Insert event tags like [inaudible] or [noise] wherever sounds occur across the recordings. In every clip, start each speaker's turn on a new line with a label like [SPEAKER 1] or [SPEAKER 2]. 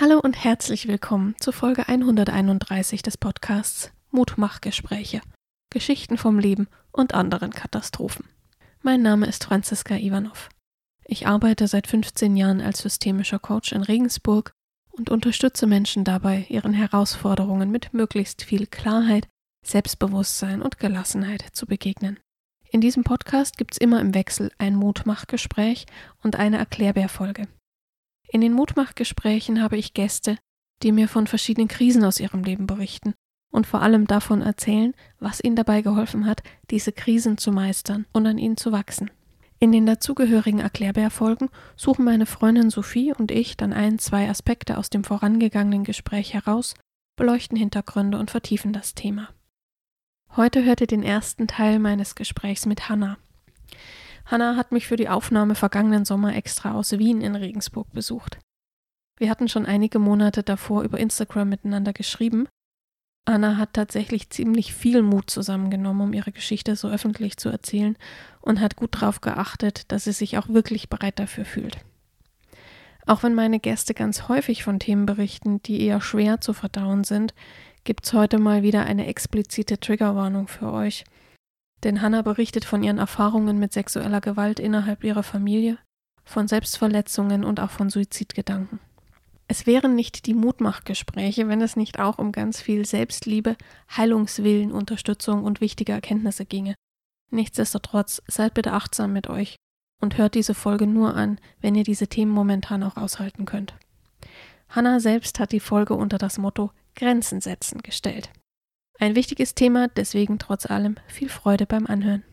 [SPEAKER 1] Hallo und herzlich willkommen zu Folge 131 des Podcasts Mutmachgespräche. Geschichten vom Leben und anderen Katastrophen. Mein Name ist Franziska Ivanov. Ich arbeite seit 15 Jahren als systemischer Coach in Regensburg und unterstütze Menschen dabei, ihren Herausforderungen mit möglichst viel Klarheit, Selbstbewusstsein und Gelassenheit zu begegnen. In diesem Podcast gibt es immer im Wechsel ein Mutmachgespräch und eine Erklärbärfolge. In den Mutmachgesprächen habe ich Gäste, die mir von verschiedenen Krisen aus ihrem Leben berichten und vor allem davon erzählen, was ihnen dabei geholfen hat, diese Krisen zu meistern und an ihnen zu wachsen. In den dazugehörigen Erklärbärfolgen suchen meine Freundin Sophie und ich dann ein, zwei Aspekte aus dem vorangegangenen Gespräch heraus, beleuchten Hintergründe und vertiefen das Thema. Heute hört ihr den ersten Teil meines Gesprächs mit Hannah. Hanna hat mich für die Aufnahme vergangenen Sommer extra aus Wien in Regensburg besucht. Wir hatten schon einige Monate davor über Instagram miteinander geschrieben. Anna hat tatsächlich ziemlich viel Mut zusammengenommen, um ihre Geschichte so öffentlich zu erzählen und hat gut darauf geachtet, dass sie sich auch wirklich bereit dafür fühlt. Auch wenn meine Gäste ganz häufig von Themen berichten, die eher schwer zu verdauen sind, gibt's heute mal wieder eine explizite Triggerwarnung für euch – denn Hannah berichtet von ihren Erfahrungen mit sexueller Gewalt innerhalb ihrer Familie, von Selbstverletzungen und auch von Suizidgedanken. Es wären nicht die Mutmachgespräche, wenn es nicht auch um ganz viel Selbstliebe, Heilungswillen, Unterstützung und wichtige Erkenntnisse ginge. Nichtsdestotrotz seid bitte achtsam mit euch und hört diese Folge nur an, wenn ihr diese Themen momentan auch aushalten könnt. Hannah selbst hat die Folge unter das Motto Grenzen setzen gestellt. Ein wichtiges Thema, deswegen trotz allem viel Freude beim Anhören.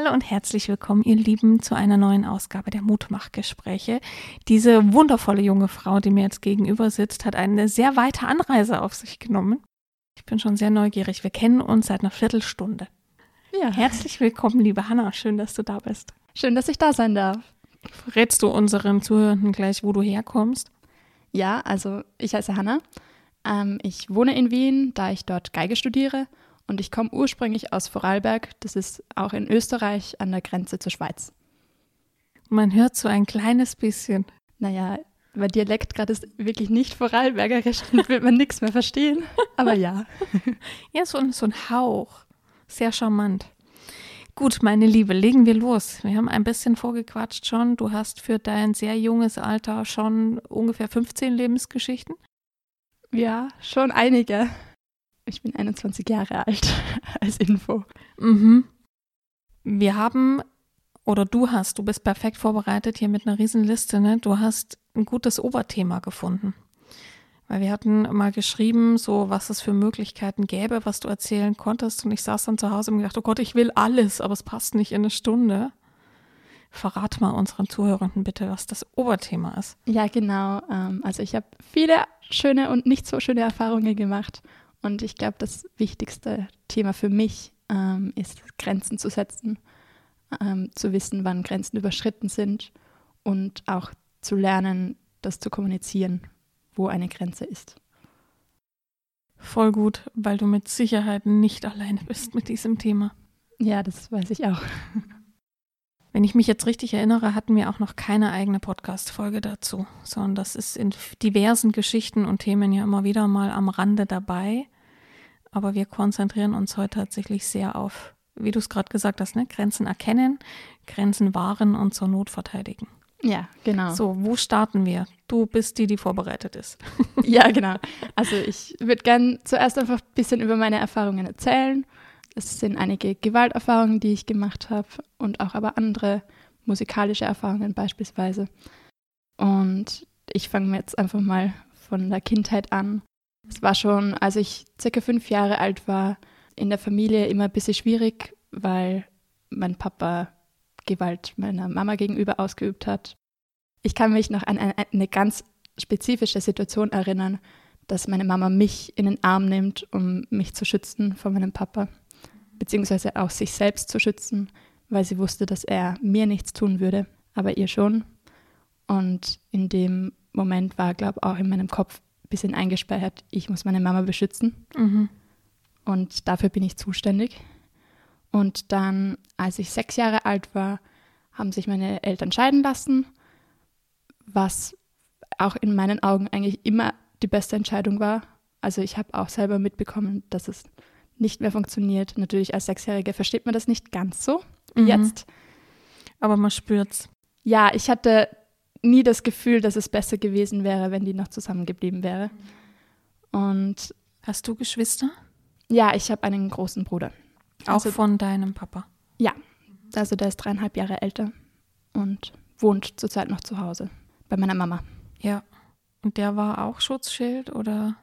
[SPEAKER 1] Hallo und herzlich willkommen, ihr Lieben, zu einer neuen Ausgabe der Mutmachgespräche. Diese wundervolle junge Frau, die mir jetzt gegenüber sitzt, hat eine sehr weite Anreise auf sich genommen. Ich bin schon sehr neugierig. Wir kennen uns seit einer Viertelstunde. Ja. Herzlich willkommen, liebe Hanna. Schön, dass du da bist.
[SPEAKER 2] Schön, dass ich da sein darf.
[SPEAKER 1] Verrätst du unseren Zuhörenden gleich, wo du herkommst?
[SPEAKER 2] Ja, also ich heiße Hanna. Ähm, ich wohne in Wien, da ich dort Geige studiere und ich komme ursprünglich aus Vorarlberg, das ist auch in Österreich an der Grenze zur Schweiz.
[SPEAKER 1] Man hört so ein kleines bisschen.
[SPEAKER 2] Naja, weil Dialekt gerade ist wirklich nicht Vorarlbergerisch, dann wird man nichts mehr verstehen. Aber ja. [laughs]
[SPEAKER 1] Ja, so so ein Hauch. Sehr charmant. Gut, meine Liebe, legen wir los. Wir haben ein bisschen vorgequatscht schon. Du hast für dein sehr junges Alter schon ungefähr 15 Lebensgeschichten.
[SPEAKER 2] Ja, schon einige. Ich bin 21 Jahre alt, [laughs] als Info.
[SPEAKER 1] Mhm. Wir haben, oder du hast, du bist perfekt vorbereitet hier mit einer Riesenliste, ne? Du hast ein gutes Oberthema gefunden. Weil wir hatten mal geschrieben, so was es für Möglichkeiten gäbe, was du erzählen konntest. Und ich saß dann zu Hause und gedacht, oh Gott, ich will alles, aber es passt nicht in eine Stunde. Verrat mal unseren Zuhörenden bitte, was das Oberthema ist.
[SPEAKER 2] Ja, genau. Ähm, also ich habe viele schöne und nicht so schöne Erfahrungen gemacht und ich glaube, das wichtigste Thema für mich ähm, ist, Grenzen zu setzen, ähm, zu wissen, wann Grenzen überschritten sind und auch zu lernen, das zu kommunizieren, wo eine Grenze ist.
[SPEAKER 1] Voll gut, weil du mit Sicherheit nicht alleine bist mit diesem Thema.
[SPEAKER 2] Ja, das weiß ich auch.
[SPEAKER 1] Wenn ich mich jetzt richtig erinnere, hatten wir auch noch keine eigene Podcast-Folge dazu, sondern das ist in diversen Geschichten und Themen ja immer wieder mal am Rande dabei. Aber wir konzentrieren uns heute tatsächlich sehr auf, wie du es gerade gesagt hast, ne? Grenzen erkennen, Grenzen wahren und zur Not verteidigen.
[SPEAKER 2] Ja, genau.
[SPEAKER 1] So, wo starten wir? Du bist die, die vorbereitet ist.
[SPEAKER 2] ja, genau. Also ich würde gerne zuerst einfach ein bisschen über meine Erfahrungen erzählen es sind einige Gewalterfahrungen, die ich gemacht habe und auch aber andere musikalische Erfahrungen beispielsweise. Und ich fange jetzt einfach mal von der Kindheit an. Es war schon, als ich circa fünf Jahre alt war, in der Familie immer ein bisschen schwierig, weil mein Papa Gewalt meiner Mama gegenüber ausgeübt hat. Ich kann mich noch an eine ganz spezifische Situation erinnern, dass meine Mama mich in den Arm nimmt, um mich zu schützen vor meinem Papa beziehungsweise auch sich selbst zu schützen, weil sie wusste, dass er mir nichts tun würde, aber ihr schon. Und in dem Moment war, glaube ich, auch in meinem Kopf ein bisschen eingesperrt, ich muss meine Mama beschützen.
[SPEAKER 1] Mhm.
[SPEAKER 2] Und dafür bin ich zuständig. Und dann, als ich sechs Jahre alt war, haben sich meine Eltern scheiden lassen, was auch in meinen Augen eigentlich immer die beste Entscheidung war. Also ich habe auch selber mitbekommen, dass es nicht mehr funktioniert. Natürlich als Sechsjährige versteht man das nicht ganz so wie
[SPEAKER 1] Mhm.
[SPEAKER 2] jetzt.
[SPEAKER 1] Aber man spürt's.
[SPEAKER 2] Ja, ich hatte nie das Gefühl, dass es besser gewesen wäre, wenn die noch zusammengeblieben wäre. Und
[SPEAKER 1] Hast du Geschwister?
[SPEAKER 2] ja, ich habe einen großen Bruder.
[SPEAKER 1] Auch
[SPEAKER 2] Also-
[SPEAKER 1] von deinem Papa.
[SPEAKER 2] Also der ist dreieinhalb Jahre älter und wohnt zurzeit noch zu Hause bei meiner Mama.
[SPEAKER 1] Ja. Und der war auch Schutzschild oder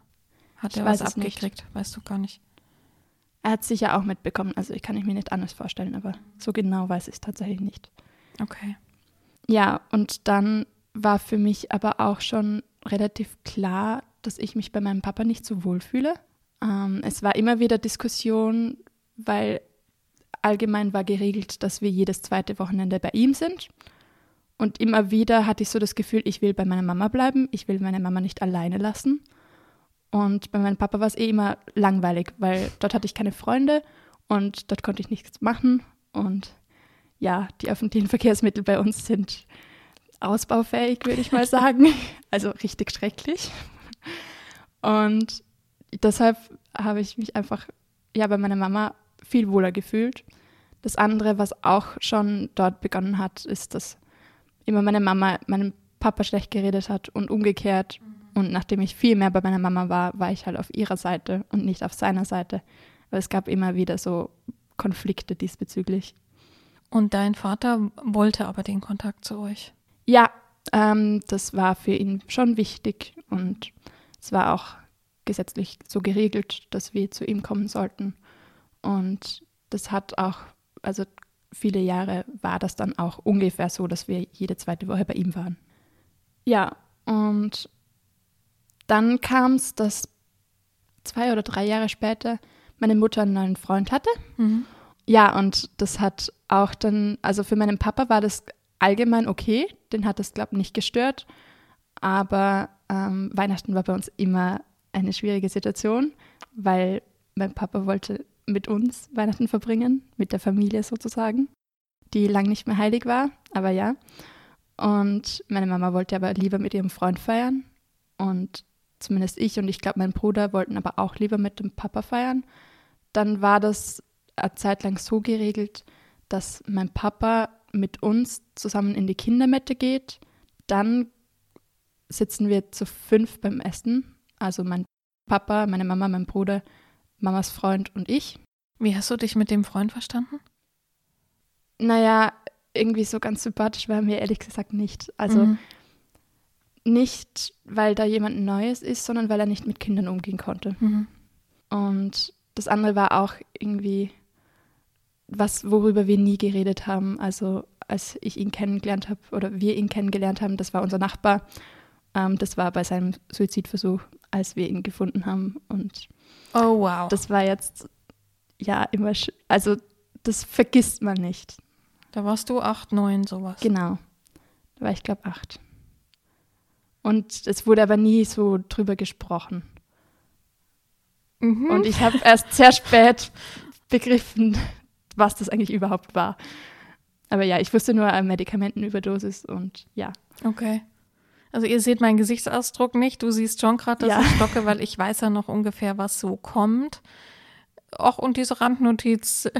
[SPEAKER 1] hat er was
[SPEAKER 2] es nicht.
[SPEAKER 1] abgekriegt? Weißt du gar nicht.
[SPEAKER 2] Er hat es sicher auch mitbekommen, also ich kann ich mir nicht anders vorstellen, aber so genau weiß ich es tatsächlich nicht.
[SPEAKER 1] Okay.
[SPEAKER 2] Ja, und dann war für mich aber auch schon relativ klar, dass ich mich bei meinem Papa nicht so wohl fühle. Ähm, es war immer wieder Diskussion, weil allgemein war geregelt, dass wir jedes zweite Wochenende bei ihm sind. Und immer wieder hatte ich so das Gefühl, ich will bei meiner Mama bleiben, ich will meine Mama nicht alleine lassen. Und bei meinem Papa war es eh immer langweilig, weil dort hatte ich keine Freunde und dort konnte ich nichts machen. Und ja, die öffentlichen [laughs] Verkehrsmittel bei uns sind ausbaufähig, würde ich mal [laughs] sagen. Also richtig schrecklich. Und deshalb habe ich mich einfach ja bei meiner Mama viel wohler gefühlt. Das andere, was auch schon dort begonnen hat, ist, dass immer meine Mama meinem Papa schlecht geredet hat und umgekehrt. Und nachdem ich viel mehr bei meiner Mama war, war ich halt auf ihrer Seite und nicht auf seiner Seite. Aber es gab immer wieder so Konflikte diesbezüglich.
[SPEAKER 1] Und dein Vater wollte aber den Kontakt zu euch.
[SPEAKER 2] Ja, ähm, das war für ihn schon wichtig und es war auch gesetzlich so geregelt, dass wir zu ihm kommen sollten. Und das hat auch, also viele Jahre war das dann auch ungefähr so, dass wir jede zweite Woche bei ihm waren. Ja, und dann kam es, dass zwei oder drei Jahre später meine Mutter einen neuen Freund hatte.
[SPEAKER 1] Mhm.
[SPEAKER 2] Ja, und das hat auch dann, also für meinen Papa war das allgemein okay, den hat das, glaube ich, nicht gestört. Aber ähm, Weihnachten war bei uns immer eine schwierige Situation, weil mein Papa wollte mit uns Weihnachten verbringen, mit der Familie sozusagen, die lang nicht mehr heilig war, aber ja. Und meine Mama wollte aber lieber mit ihrem Freund feiern. Und zumindest ich und ich glaube mein Bruder wollten aber auch lieber mit dem Papa feiern. Dann war das eine Zeit lang so geregelt, dass mein Papa mit uns zusammen in die Kindermette geht. Dann sitzen wir zu fünf beim Essen. Also mein Papa, meine Mama, mein Bruder, Mamas Freund und ich.
[SPEAKER 1] Wie hast du dich mit dem Freund verstanden?
[SPEAKER 2] Naja, irgendwie so ganz sympathisch war mir ehrlich gesagt nicht. Also
[SPEAKER 1] Mhm.
[SPEAKER 2] Nicht, weil da jemand Neues ist, sondern weil er nicht mit Kindern umgehen konnte.
[SPEAKER 1] Mhm.
[SPEAKER 2] Und das andere war auch irgendwie was, worüber wir nie geredet haben. Also als ich ihn kennengelernt habe oder wir ihn kennengelernt haben, das war unser Nachbar. Ähm, das war bei seinem Suizidversuch, als wir ihn gefunden haben. Und
[SPEAKER 1] Oh, wow.
[SPEAKER 2] das war jetzt ja immer, sch- also das vergisst man nicht.
[SPEAKER 1] da warst du acht, neun, sowas.
[SPEAKER 2] Genau. Da war ich, glaube acht. Und es wurde aber nie so drüber gesprochen.
[SPEAKER 1] Mhm.
[SPEAKER 2] Und ich habe erst sehr spät begriffen, was das eigentlich überhaupt war. Aber ja, ich wusste nur eine Medikamentenüberdosis und ja.
[SPEAKER 1] Okay. Also ihr seht meinen Gesichtsausdruck nicht. Du siehst schon gerade, dass
[SPEAKER 2] Ja.
[SPEAKER 1] ich stocke, weil ich weiß ja noch ungefähr, was so kommt. Och, und diese Randnotiz. [laughs]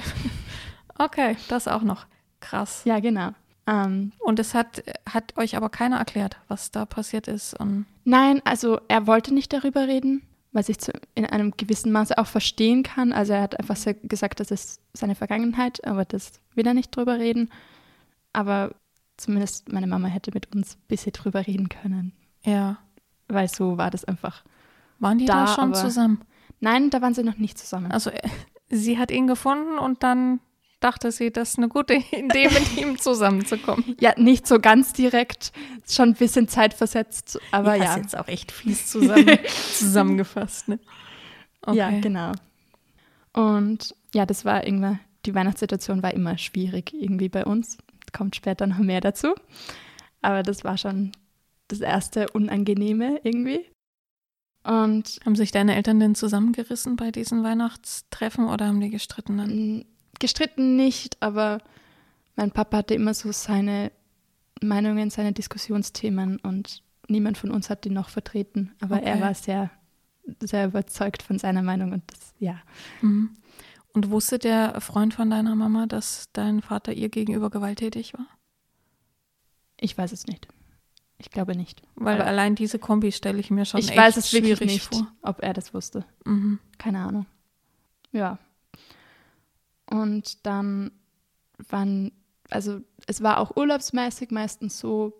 [SPEAKER 1] Okay, das auch noch. Krass.
[SPEAKER 2] Ja, genau. Ähm,
[SPEAKER 1] Und es hat, hat euch aber keiner erklärt, was da passiert ist.
[SPEAKER 2] Nein, also er wollte nicht darüber reden, was ich zu, in einem gewissen Maße auch verstehen kann. Also er hat einfach gesagt, das ist seine Vergangenheit, aber das will er nicht drüber reden. Aber zumindest meine Mama hätte mit uns ein bisschen drüber reden können,
[SPEAKER 1] ja,
[SPEAKER 2] weil so war das einfach.
[SPEAKER 1] waren die da,
[SPEAKER 2] Da,
[SPEAKER 1] schon zusammen?
[SPEAKER 2] Nein, da waren sie noch nicht zusammen.
[SPEAKER 1] Also äh, sie hat ihn gefunden und dann dachte sie, das ist eine gute [laughs] Idee, mit ihm zusammenzukommen.
[SPEAKER 2] Ja, nicht so ganz direkt, schon ein bisschen zeitversetzt, aber
[SPEAKER 1] Ich
[SPEAKER 2] ja.
[SPEAKER 1] hast jetzt auch echt fies zusammen, [laughs] zusammengefasst. Ne? Okay.
[SPEAKER 2] Ja, genau. Und ja, das war irgendwann die Weihnachtssituation war immer schwierig irgendwie bei uns. Kommt später noch mehr dazu. Aber das war schon das erste Unangenehme irgendwie. Und
[SPEAKER 1] haben sich deine Eltern denn zusammengerissen bei diesen Weihnachtstreffen oder haben die gestritten dann?
[SPEAKER 2] Gestritten nicht, aber mein Papa hatte immer so seine Meinungen, seine Diskussionsthemen und niemand von uns hat die noch vertreten. Aber okay. er war sehr, sehr überzeugt von seiner Meinung und das, ja.
[SPEAKER 1] Mhm. Und wusste der Freund von deiner Mama, dass dein Vater ihr gegenüber gewalttätig war?
[SPEAKER 2] Ich weiß es nicht. Ich glaube nicht.
[SPEAKER 1] Weil, Weil allein diese Kombi stelle ich mir schon
[SPEAKER 2] ich echt weiß es wirklich nicht, vor. ob er das wusste.
[SPEAKER 1] Mhm.
[SPEAKER 2] Keine Ahnung. Ja. Und dann waren, also es war auch urlaubsmäßig meistens so,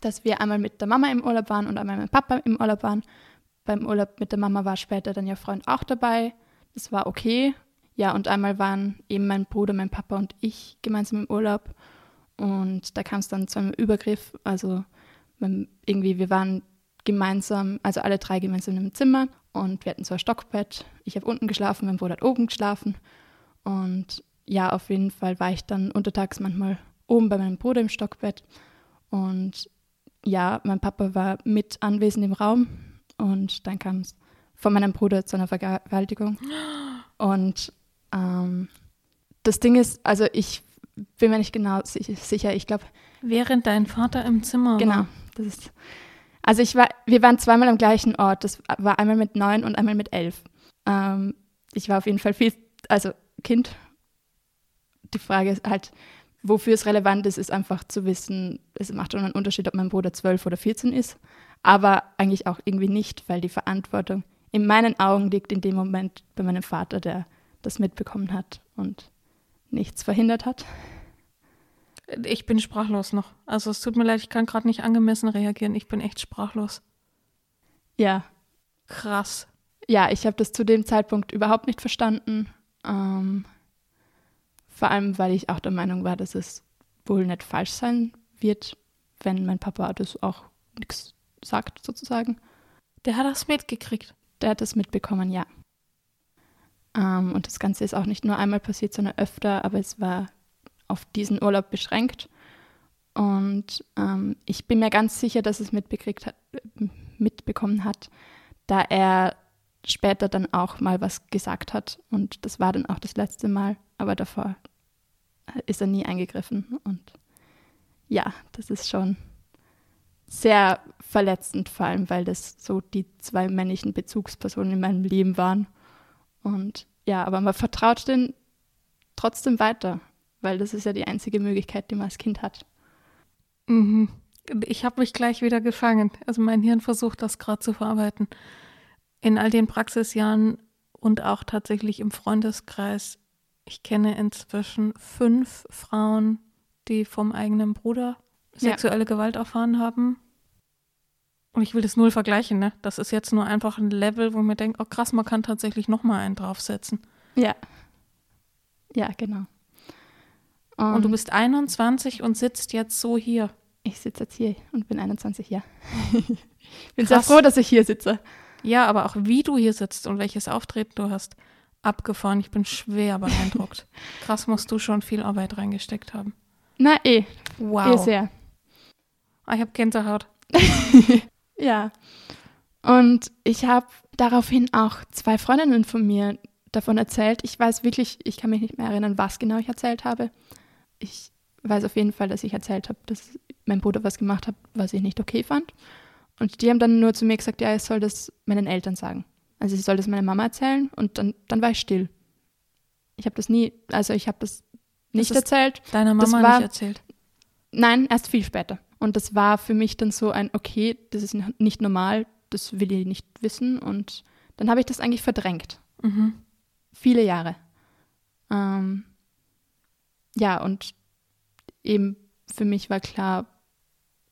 [SPEAKER 2] dass wir einmal mit der Mama im Urlaub waren und einmal mit Papa im Urlaub waren. Beim Urlaub mit der Mama war später dann ihr Freund auch dabei. Das war okay. Ja, und einmal waren eben mein Bruder, mein Papa und ich gemeinsam im Urlaub. Und da kam es dann zu einem Übergriff. Also irgendwie, wir waren gemeinsam, also alle drei gemeinsam im Zimmer und wir hatten ein Stockbett. Ich habe unten geschlafen, mein Bruder hat oben geschlafen. Und ja, auf jeden Fall war ich dann untertags manchmal oben bei meinem Bruder im Stockbett. Und ja, mein Papa war mit anwesend im Raum und dann kam es von meinem Bruder zu einer Vergewaltigung. [gasps] Und ähm, das Ding ist, also ich bin mir nicht genau sicher, ich glaube.
[SPEAKER 1] Während dein Vater im Zimmer
[SPEAKER 2] genau, war. Genau, das ist. Also ich war, wir waren zweimal am gleichen Ort. Das war einmal mit neun und einmal mit elf. Ähm, ich war auf jeden Fall viel, also Kind. Die Frage ist halt, wofür es relevant ist, ist einfach zu wissen, es macht schon einen Unterschied, ob mein Bruder zwölf oder 14 ist. Aber eigentlich auch irgendwie nicht, weil die Verantwortung in meinen Augen liegt in dem Moment bei meinem Vater, der das mitbekommen hat und nichts verhindert hat.
[SPEAKER 1] Ich bin sprachlos noch. Also es tut mir leid, ich kann gerade nicht angemessen reagieren. Ich bin echt sprachlos.
[SPEAKER 2] Ja.
[SPEAKER 1] Krass.
[SPEAKER 2] Ja, ich habe das zu dem Zeitpunkt überhaupt nicht verstanden. Ähm, vor allem, weil ich auch der Meinung war, dass es wohl nicht falsch sein wird, wenn mein Papa das auch nichts sagt, sozusagen.
[SPEAKER 1] Der hat das mitgekriegt.
[SPEAKER 2] Der hat das mitbekommen, ja. Ähm, und das Ganze ist auch nicht nur einmal passiert, sondern öfter, aber es war auf diesen Urlaub beschränkt. Und ähm, ich bin mir ganz sicher, dass es mitbekriegt hat, mitbekommen hat, da er später dann auch mal was gesagt hat. Und das war dann auch das letzte Mal, aber davor ist er nie eingegriffen. Und ja, das ist schon sehr verletzend, vor allem weil das so die zwei männlichen Bezugspersonen in meinem Leben waren. Und ja, aber man vertraut denen trotzdem weiter, weil das ist ja die einzige Möglichkeit, die man als Kind hat.
[SPEAKER 1] Mhm. Ich habe mich gleich wieder gefangen. Also mein Hirn versucht das gerade zu verarbeiten. In all den Praxisjahren und auch tatsächlich im Freundeskreis, ich kenne inzwischen fünf Frauen, die vom eigenen Bruder sexuelle ja. Gewalt erfahren haben. Und ich will das null vergleichen, ne? Das ist jetzt nur einfach ein Level, wo mir denkt, oh krass, man kann tatsächlich nochmal einen draufsetzen.
[SPEAKER 2] Ja. Ja, genau.
[SPEAKER 1] Und, und, du bist 21 und sitzt jetzt so hier.
[SPEAKER 2] Ich sitze jetzt hier und bin 21, ja. [laughs] ich bin krass. sehr froh, dass ich hier sitze.
[SPEAKER 1] Ja, aber auch wie du hier sitzt und welches Auftreten du hast, abgefahren. Ich bin schwer beeindruckt. [laughs] krass, musst du schon viel Arbeit reingesteckt haben.
[SPEAKER 2] Na eh.
[SPEAKER 1] Wow.
[SPEAKER 2] Eh sehr.
[SPEAKER 1] Ah, ich habe Gänsehaut. [laughs]
[SPEAKER 2] ja. Und ich habe daraufhin auch zwei Freundinnen von mir davon erzählt. Ich weiß wirklich, ich kann mich nicht mehr erinnern, was genau ich erzählt habe. Ich weiß auf jeden Fall, dass ich erzählt habe, dass mein Bruder was gemacht hat, was ich nicht okay fand. Und die haben dann nur zu mir gesagt, ja, ich soll das meinen Eltern sagen. Also ich soll das meiner Mama erzählen und dann, dann war ich still. Ich habe das nie, also ich habe das nicht das erzählt.
[SPEAKER 1] Deiner Mama war, nicht erzählt?
[SPEAKER 2] Nein, erst viel später. Und das war für mich dann so ein, okay, das ist nicht normal, das will ich nicht wissen. Und dann habe ich das eigentlich verdrängt.
[SPEAKER 1] Mhm.
[SPEAKER 2] Viele Jahre. Ähm, ja, und eben für mich war klar,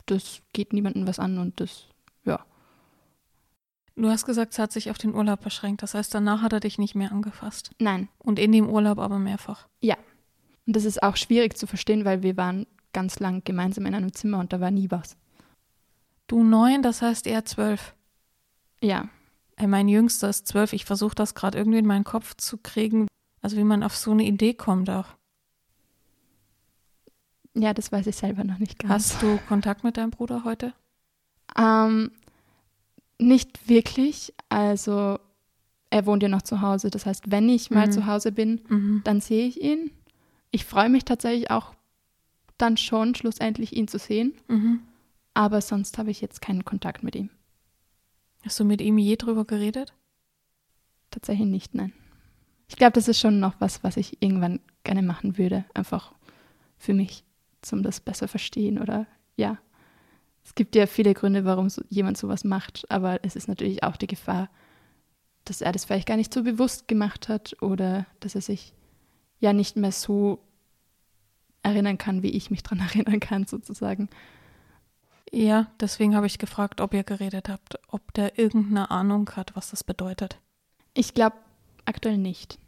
[SPEAKER 2] das geht niemandem was an und das.
[SPEAKER 1] Du hast gesagt, es hat sich auf den Urlaub beschränkt. Das heißt, danach hat er dich nicht mehr angefasst.
[SPEAKER 2] Nein.
[SPEAKER 1] Und in dem Urlaub aber mehrfach.
[SPEAKER 2] Ja. Und das ist auch schwierig zu verstehen, weil wir waren ganz lang gemeinsam in einem Zimmer und da war nie was.
[SPEAKER 1] Du neun, das heißt eher zwölf.
[SPEAKER 2] Ja.
[SPEAKER 1] Mein Jüngster ist zwölf. Ich versuche das gerade irgendwie in meinen Kopf zu kriegen. Also wie man auf so eine Idee kommt auch.
[SPEAKER 2] Ja, das weiß ich selber noch nicht ganz.
[SPEAKER 1] Hast du Kontakt mit deinem Bruder heute?
[SPEAKER 2] Ähm, nicht wirklich. Also er wohnt ja noch zu Hause. Das heißt, wenn ich mal
[SPEAKER 1] Mhm.
[SPEAKER 2] zu Hause bin,
[SPEAKER 1] Mhm.
[SPEAKER 2] dann sehe ich ihn. Ich freue mich tatsächlich auch dann schon schlussendlich ihn zu sehen.
[SPEAKER 1] Mhm.
[SPEAKER 2] Aber sonst habe ich jetzt keinen Kontakt mit ihm.
[SPEAKER 1] Hast du mit ihm je drüber geredet?
[SPEAKER 2] Tatsächlich nicht, nein. Ich glaube, das ist schon noch was, was ich irgendwann gerne machen würde. Einfach für mich, zum das besser verstehen oder ja. Es gibt ja viele Gründe, warum so, jemand sowas macht, aber es ist natürlich auch die Gefahr, dass er das vielleicht gar nicht so bewusst gemacht hat oder dass er sich ja nicht mehr so erinnern kann, wie ich mich dran [laughs] erinnern kann, sozusagen.
[SPEAKER 1] Ja, deswegen habe ich gefragt, ob ihr geredet habt, ob der irgendeine Ahnung hat, was das bedeutet.
[SPEAKER 2] Ich glaube aktuell nicht.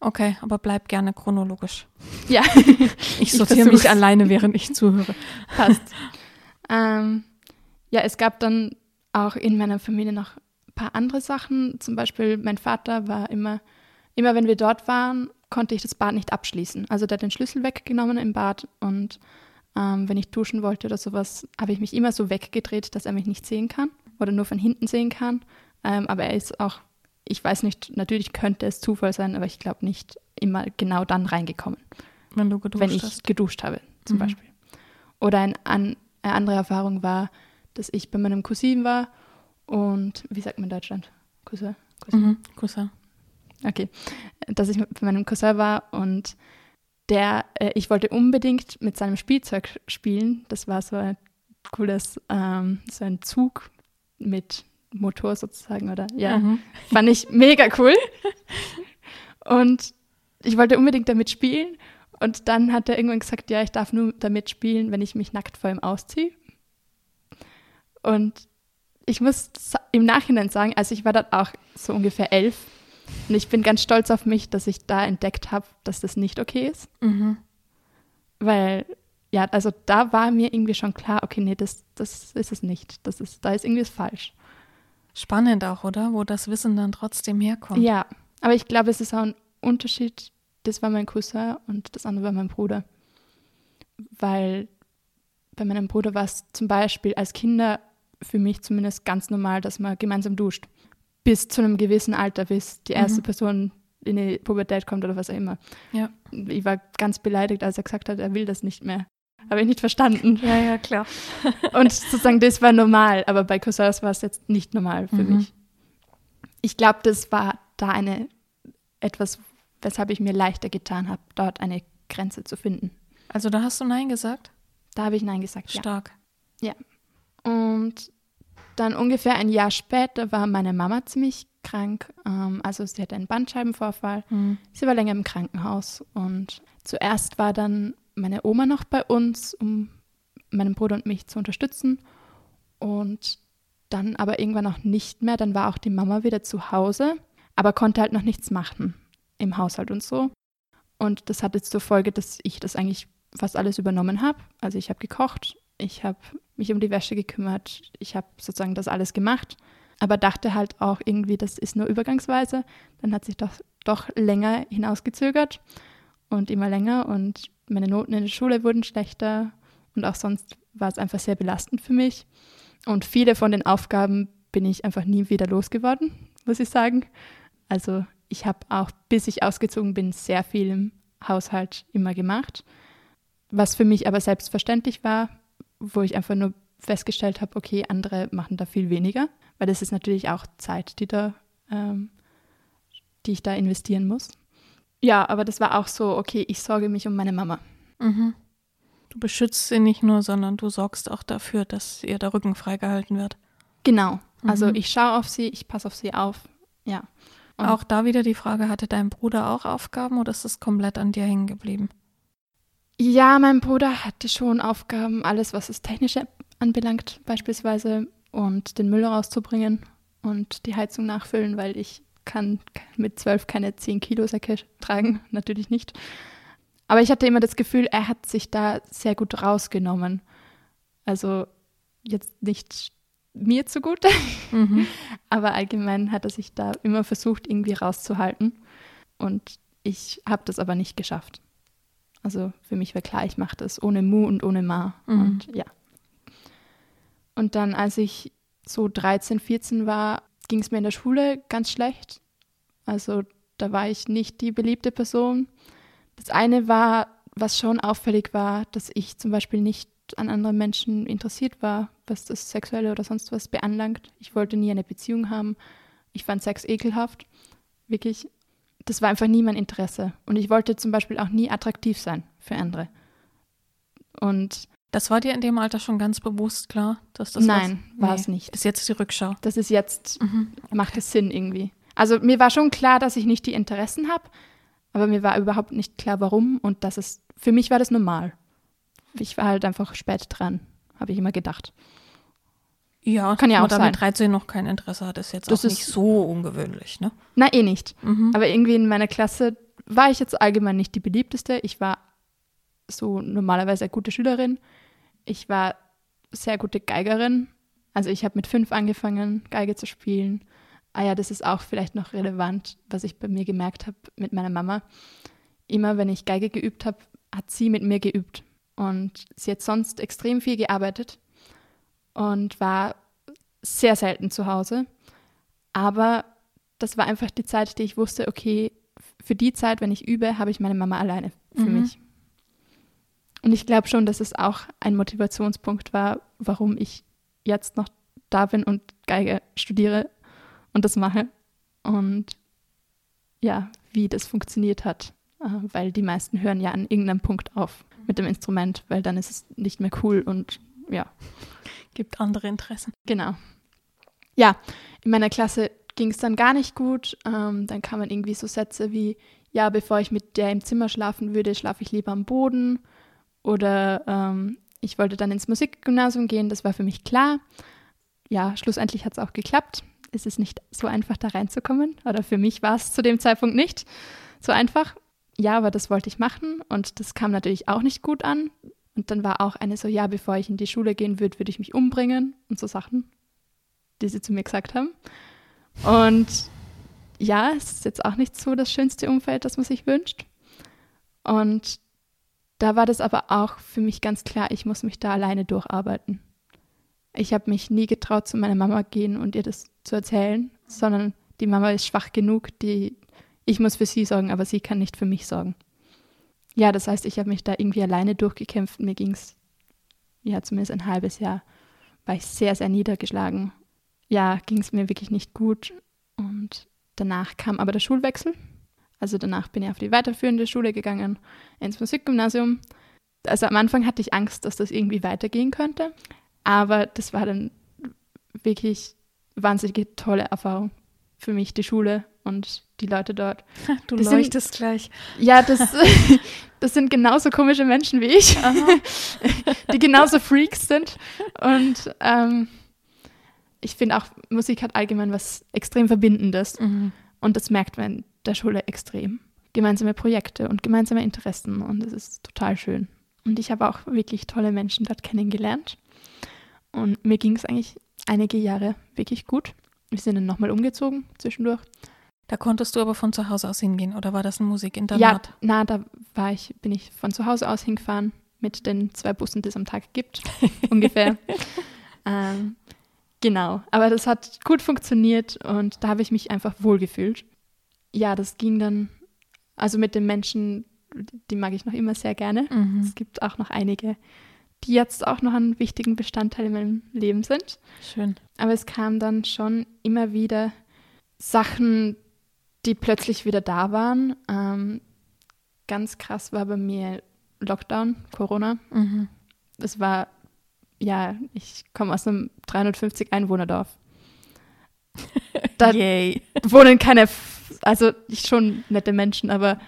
[SPEAKER 1] Okay, aber bleib gerne chronologisch.
[SPEAKER 2] Ja, [laughs]
[SPEAKER 1] Ich sortiere
[SPEAKER 2] versuch's.
[SPEAKER 1] mich alleine, während ich zuhöre.
[SPEAKER 2] Passt. [laughs] ähm, ja, es gab dann auch in meiner Familie noch ein paar andere Sachen. Zum Beispiel, mein Vater war immer, immer wenn wir dort waren, konnte ich das Bad nicht abschließen. Also der hat den Schlüssel weggenommen im Bad und ähm, wenn ich duschen wollte oder sowas, habe ich mich immer so weggedreht, dass er mich nicht sehen kann oder nur von hinten sehen kann. Ähm, aber er ist auch, ich weiß nicht, natürlich könnte es Zufall sein, aber ich glaube nicht immer genau dann reingekommen
[SPEAKER 1] Wenn du geduscht
[SPEAKER 2] wenn ich
[SPEAKER 1] hast.
[SPEAKER 2] geduscht habe, zum
[SPEAKER 1] Mhm.
[SPEAKER 2] Beispiel. Oder ein, an, eine andere Erfahrung war, dass ich bei meinem Cousin war und, wie sagt man in Deutschland? Cousin? Cousin?
[SPEAKER 1] Mhm, Cousin.
[SPEAKER 2] Okay. Dass ich bei meinem Cousin war und der, äh, ich wollte unbedingt mit seinem Spielzeug spielen. Das war so ein cooles, ähm, so ein Zug mit Motor sozusagen, oder? Ja.
[SPEAKER 1] Mhm.
[SPEAKER 2] Fand ich mega cool. [laughs] Und ich wollte unbedingt damit spielen. Und dann hat er irgendwann gesagt, ja, ich darf nur damit spielen, wenn ich mich nackt vor ihm ausziehe. Und ich muss im Nachhinein sagen, also ich war dort auch so ungefähr elf. Und ich bin ganz stolz auf mich, dass ich da entdeckt habe, dass das nicht okay ist.
[SPEAKER 1] Mhm.
[SPEAKER 2] Weil, ja, also da war mir irgendwie schon klar, okay, nee, das, das ist es nicht. Das ist, da ist irgendwie falsch.
[SPEAKER 1] Spannend auch, oder? Wo das Wissen dann trotzdem herkommt.
[SPEAKER 2] Ja, aber ich glaube, es ist auch ein Unterschied. Das war mein Cousin und das andere war mein Bruder. Weil bei meinem Bruder war es zum Beispiel als Kinder für mich zumindest ganz normal, dass man gemeinsam duscht. Bis zu einem gewissen Alter, bis die erste
[SPEAKER 1] Mhm.
[SPEAKER 2] Person in die Pubertät kommt oder was auch immer.
[SPEAKER 1] Ja.
[SPEAKER 2] Ich war ganz beleidigt, als er gesagt hat, er will das nicht mehr. Habe ich nicht verstanden.
[SPEAKER 1] Ja, ja, klar. [laughs]
[SPEAKER 2] Und sozusagen, das war normal, aber bei Cousins war es jetzt nicht normal für
[SPEAKER 1] Mhm.
[SPEAKER 2] mich. Ich glaube, das war da eine etwas, weshalb ich mir leichter getan habe, dort eine Grenze zu finden.
[SPEAKER 1] Also da hast du Nein gesagt?
[SPEAKER 2] Da habe ich Nein gesagt, ja.
[SPEAKER 1] Stark.
[SPEAKER 2] Und dann ungefähr ein Jahr später war meine Mama ziemlich krank. Ähm, also sie hatte einen Bandscheibenvorfall.
[SPEAKER 1] Mhm.
[SPEAKER 2] Sie war länger im Krankenhaus und zuerst war dann meine Oma noch bei uns, um meinen Bruder und mich zu unterstützen. Und dann aber irgendwann auch nicht mehr. Dann war auch die Mama wieder zu Hause, aber konnte halt noch nichts machen im Haushalt und so. Und das hat jetzt zur Folge, dass ich das eigentlich fast alles übernommen habe. Also ich habe gekocht, ich habe mich um die Wäsche gekümmert, ich habe sozusagen das alles gemacht, aber dachte halt auch irgendwie, das ist nur übergangsweise. Dann hat sich doch, doch länger hinausgezögert und immer länger und meine Noten in der Schule wurden schlechter und auch sonst war es einfach sehr belastend für mich. Und viele von den Aufgaben bin ich einfach nie wieder losgeworden, muss ich sagen. Also ich habe auch, bis ich ausgezogen bin, sehr viel im Haushalt immer gemacht. Was für mich aber selbstverständlich war, wo ich einfach nur festgestellt habe, okay, andere machen da viel weniger, weil das ist natürlich auch Zeit, die da, ähm, die ich da investieren muss. Ja, aber das war auch so, okay, ich sorge mich um meine Mama.
[SPEAKER 1] Mhm. Du beschützt sie nicht nur, sondern du sorgst auch dafür, dass ihr der Rücken freigehalten wird.
[SPEAKER 2] Genau. Also
[SPEAKER 1] Mhm.
[SPEAKER 2] ich schaue auf sie, ich passe auf sie auf. Ja. Und-
[SPEAKER 1] Auch da wieder die Frage, hatte dein Bruder auch Aufgaben oder ist es komplett an dir hängen geblieben?
[SPEAKER 2] Ja, mein Bruder hatte schon Aufgaben, alles, was das Technische anbelangt, beispielsweise, und den Müll rauszubringen und die Heizung nachfüllen, weil ich kann mit zwölf keine zehn Kilo Säcke tragen, [laughs] natürlich nicht. Aber ich hatte immer das Gefühl, er hat sich da sehr gut rausgenommen. Also jetzt nicht mir zugute,
[SPEAKER 1] Mhm. [laughs]
[SPEAKER 2] aber allgemein hat er sich da immer versucht, irgendwie rauszuhalten. Und ich habe das aber nicht geschafft. Also für mich war klar, ich mache das ohne Mu und ohne Ma.
[SPEAKER 1] Mhm.
[SPEAKER 2] Und ja. Und dann, als ich so 13, 14 war, ging es mir in der Schule ganz schlecht. Also da war ich nicht die beliebte Person. Das eine war, was schon auffällig war, dass ich zum Beispiel nicht an anderen Menschen interessiert war, was das Sexuelle oder sonst was beanlangt. Ich wollte nie eine Beziehung haben. Ich fand Sex ekelhaft. Wirklich. Das war einfach nie mein Interesse. Und ich wollte zum Beispiel auch nie attraktiv sein für andere. Und
[SPEAKER 1] Das war dir in dem Alter schon ganz bewusst klar, dass das
[SPEAKER 2] nein, war es nicht.
[SPEAKER 1] Ist jetzt die Rückschau.
[SPEAKER 2] Das ist jetzt,
[SPEAKER 1] Mhm.
[SPEAKER 2] macht es Sinn irgendwie. Also mir war schon klar, dass ich nicht die Interessen habe, aber mir war überhaupt nicht klar, warum. Und das ist, für mich war das normal. Ich war halt einfach spät dran, habe ich immer gedacht.
[SPEAKER 1] Ja,
[SPEAKER 2] Kann ja auch sein.
[SPEAKER 1] mit 13 noch kein Interesse hat, ist jetzt
[SPEAKER 2] Das
[SPEAKER 1] auch
[SPEAKER 2] ist-
[SPEAKER 1] nicht so ungewöhnlich, ne?
[SPEAKER 2] Na, eh nicht.
[SPEAKER 1] Mhm.
[SPEAKER 2] Aber irgendwie in meiner Klasse war ich jetzt allgemein nicht die beliebteste. Ich war so normalerweise eine gute Schülerin. Ich war sehr gute Geigerin. Also ich habe mit fünf angefangen, Geige zu spielen. Ah ja, das ist auch vielleicht noch relevant, was ich bei mir gemerkt habe mit meiner Mama. Immer wenn ich Geige geübt habe, hat sie mit mir geübt. Und sie hat sonst extrem viel gearbeitet und war sehr selten zu Hause. Aber das war einfach die Zeit, die ich wusste, okay, für die Zeit, wenn ich übe, habe ich meine Mama alleine für
[SPEAKER 1] Mhm.
[SPEAKER 2] mich. Und ich glaube schon, dass es auch ein Motivationspunkt war, warum ich jetzt noch da bin und Geige studiere und das mache. Und ja, wie das funktioniert hat. Äh, Weil die meisten hören ja an irgendeinem Punkt auf mit dem Instrument, weil dann ist es nicht mehr cool und ja,
[SPEAKER 1] Gibt andere Interessen.
[SPEAKER 2] Genau. Ja, in meiner Klasse ging es dann gar nicht gut. Ähm, dann kamen irgendwie so Sätze wie, ja, bevor ich mit der im Zimmer schlafen würde, schlafe ich lieber am Boden. Oder ähm, ich wollte dann ins Musikgymnasium gehen, das war für mich klar. Ja, schlussendlich hat es auch geklappt. Es ist nicht so einfach, da reinzukommen. Oder für mich war es zu dem Zeitpunkt nicht so einfach. Ja, aber das wollte ich machen und das kam natürlich auch nicht gut an. Und dann war auch eine so, ja, bevor ich in die Schule gehen würde, würde ich mich umbringen und so Sachen, die sie zu mir gesagt haben. Und ja, es ist jetzt auch nicht so das schönste Umfeld, das man sich wünscht. Und da war das aber auch für mich ganz klar, ich muss mich da alleine durcharbeiten. Ich habe mich nie getraut, zu meiner Mama gehen und ihr das zu erzählen, sondern die Mama ist schwach genug, die ich muss für sie sorgen, aber sie kann nicht für mich sorgen. Ja, das heißt, ich habe mich da irgendwie alleine durchgekämpft. Mir ging es, ja, zumindest ein halbes Jahr, war ich sehr, sehr niedergeschlagen. Ja, ging es mir wirklich nicht gut. Und danach kam aber der Schulwechsel. Also danach bin ich auf die weiterführende Schule gegangen, ins Musikgymnasium. Also am Anfang hatte ich Angst, dass das irgendwie weitergehen könnte. Aber das war dann wirklich wahnsinnige tolle Erfahrung für mich, die Schule und die Leute dort. [laughs]
[SPEAKER 1] Du
[SPEAKER 2] sind-
[SPEAKER 1] leuchtest gleich.
[SPEAKER 2] Ja, das, [laughs] das sind genauso komische Menschen wie ich, [laughs] die genauso Freaks sind. Und ähm, ich finde auch, Musik hat allgemein was extrem Verbindendes.
[SPEAKER 1] Mhm.
[SPEAKER 2] Und das merkt man in der Schule extrem. Gemeinsame Projekte und gemeinsame Interessen. Und es ist total schön. Und ich habe auch wirklich tolle Menschen dort kennengelernt. Und mir ging es eigentlich einige Jahre wirklich gut. Wir sind dann nochmal umgezogen zwischendurch.
[SPEAKER 1] Da konntest du aber von zu Hause aus hingehen, oder war das ein
[SPEAKER 2] Ja,
[SPEAKER 1] Musikinternat?
[SPEAKER 2] na, da war ich, bin ich von zu Hause aus hingefahren mit den zwei Bussen, die es am Tag gibt, [laughs] ungefähr. ähm, genau, aber das hat gut funktioniert und da habe ich mich einfach wohlgefühlt. Ja, das ging dann, also mit den Menschen, die mag ich noch immer sehr gerne.
[SPEAKER 1] Mhm.
[SPEAKER 2] Es gibt auch noch einige, die jetzt auch noch ein wichtigen Bestandteil in meinem Leben sind.
[SPEAKER 1] Schön.
[SPEAKER 2] Aber es kam dann schon immer wieder Sachen, die plötzlich wieder da waren. Ähm, ganz krass war bei mir Lockdown, Corona.
[SPEAKER 1] Mhm.
[SPEAKER 2] Es war, ja, ich komme aus einem 350 Einwohnerdorf. Da [laughs]
[SPEAKER 1] Yay.
[SPEAKER 2] wohnen keine, also schon nette Menschen, aber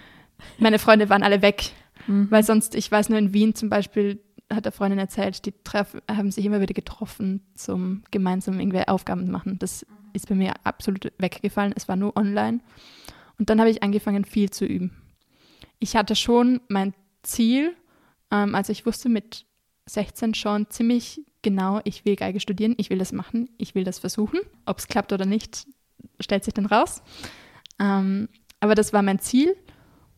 [SPEAKER 2] meine Freunde waren alle weg.
[SPEAKER 1] Mhm.
[SPEAKER 2] Weil sonst, ich weiß nur in Wien zum Beispiel, hat der Freundin erzählt, die treff, haben sich immer wieder getroffen zum gemeinsam irgendwie Aufgaben machen. Das ist bei mir absolut weggefallen. Es war nur online. Und dann habe ich angefangen, viel zu üben. Ich hatte schon mein Ziel, ähm, also ich wusste mit 16 schon ziemlich genau, ich will Geige studieren, ich will das machen, ich will das versuchen. Ob es klappt oder nicht, stellt sich dann raus. Ähm, Aber das war mein Ziel.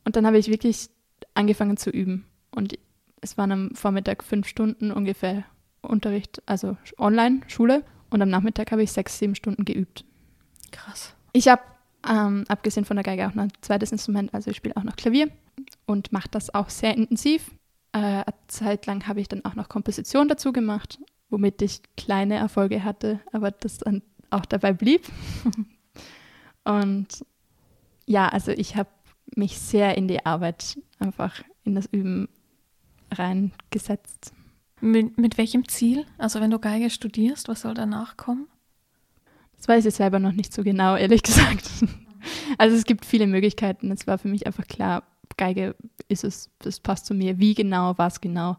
[SPEAKER 2] Und dann habe ich wirklich angefangen zu üben. Und es waren am Vormittag fünf Stunden ungefähr Unterricht, also online, Schule. Und am Nachmittag habe ich sechs, sieben Stunden geübt.
[SPEAKER 1] Krass.
[SPEAKER 2] Ich habe, ähm, abgesehen von der Geige, auch noch ein zweites Instrument. Also ich spiele auch noch Klavier und mache das auch sehr intensiv. Äh, eine Zeit lang habe ich dann auch noch Komposition dazu gemacht, womit ich kleine Erfolge hatte, aber das dann auch dabei blieb. [laughs] und ja, also ich habe mich sehr in die Arbeit einfach in das Üben reingesetzt.
[SPEAKER 1] Mit, mit welchem Ziel? Also wenn du Geige studierst, was soll danach kommen?
[SPEAKER 2] Das weiß ich selber noch nicht so genau, ehrlich gesagt. Also es gibt viele Möglichkeiten. Es war für mich einfach klar, Geige ist es, das passt zu mir. Wie genau, was genau,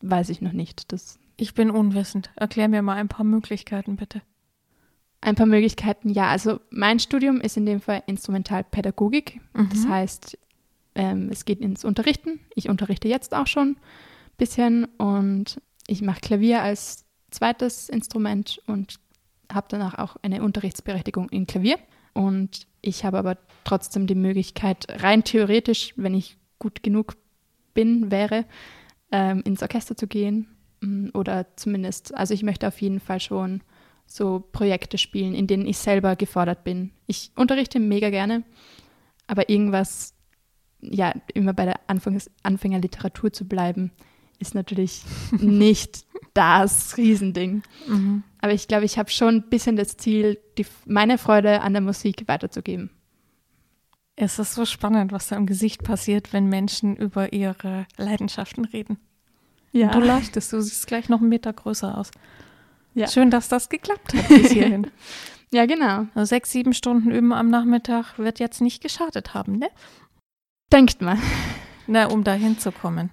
[SPEAKER 2] weiß ich noch nicht. Das
[SPEAKER 1] ich bin unwissend. Erklär mir mal ein paar Möglichkeiten, bitte.
[SPEAKER 2] Ein paar Möglichkeiten, ja. Also mein Studium ist in dem Fall Instrumentalpädagogik. Mhm. Das heißt, ähm, es geht ins Unterrichten. Ich unterrichte jetzt auch schon ein bisschen und ich mache Klavier als zweites Instrument und habe danach auch eine Unterrichtsberechtigung in Klavier. Und ich habe aber trotzdem die Möglichkeit, rein theoretisch, wenn ich gut genug bin, wäre, ähm, ins Orchester zu gehen. Mm, oder zumindest, also ich möchte auf jeden Fall schon so Projekte spielen, in denen ich selber gefordert bin. Ich unterrichte mega gerne, aber irgendwas, ja, immer bei der Anfangs Anfängerliteratur zu bleiben, ist natürlich [laughs] nicht das Riesending. Mhm. Aber ich glaube, ich habe schon ein bisschen das Ziel, die, meine Freude an der Musik weiterzugeben.
[SPEAKER 1] Es ist so spannend, was da im Gesicht passiert, wenn Menschen über ihre Leidenschaften reden. Ja. Du leuchtest, du siehst gleich noch einen Meter größer aus. Ja. Schön, dass das geklappt hat bis hierhin. [laughs]
[SPEAKER 2] ja, genau.
[SPEAKER 1] Also sechs, sieben Stunden üben am Nachmittag wird jetzt nicht geschadet haben, ne?
[SPEAKER 2] Denkt mal.
[SPEAKER 1] Na, um da hinzukommen.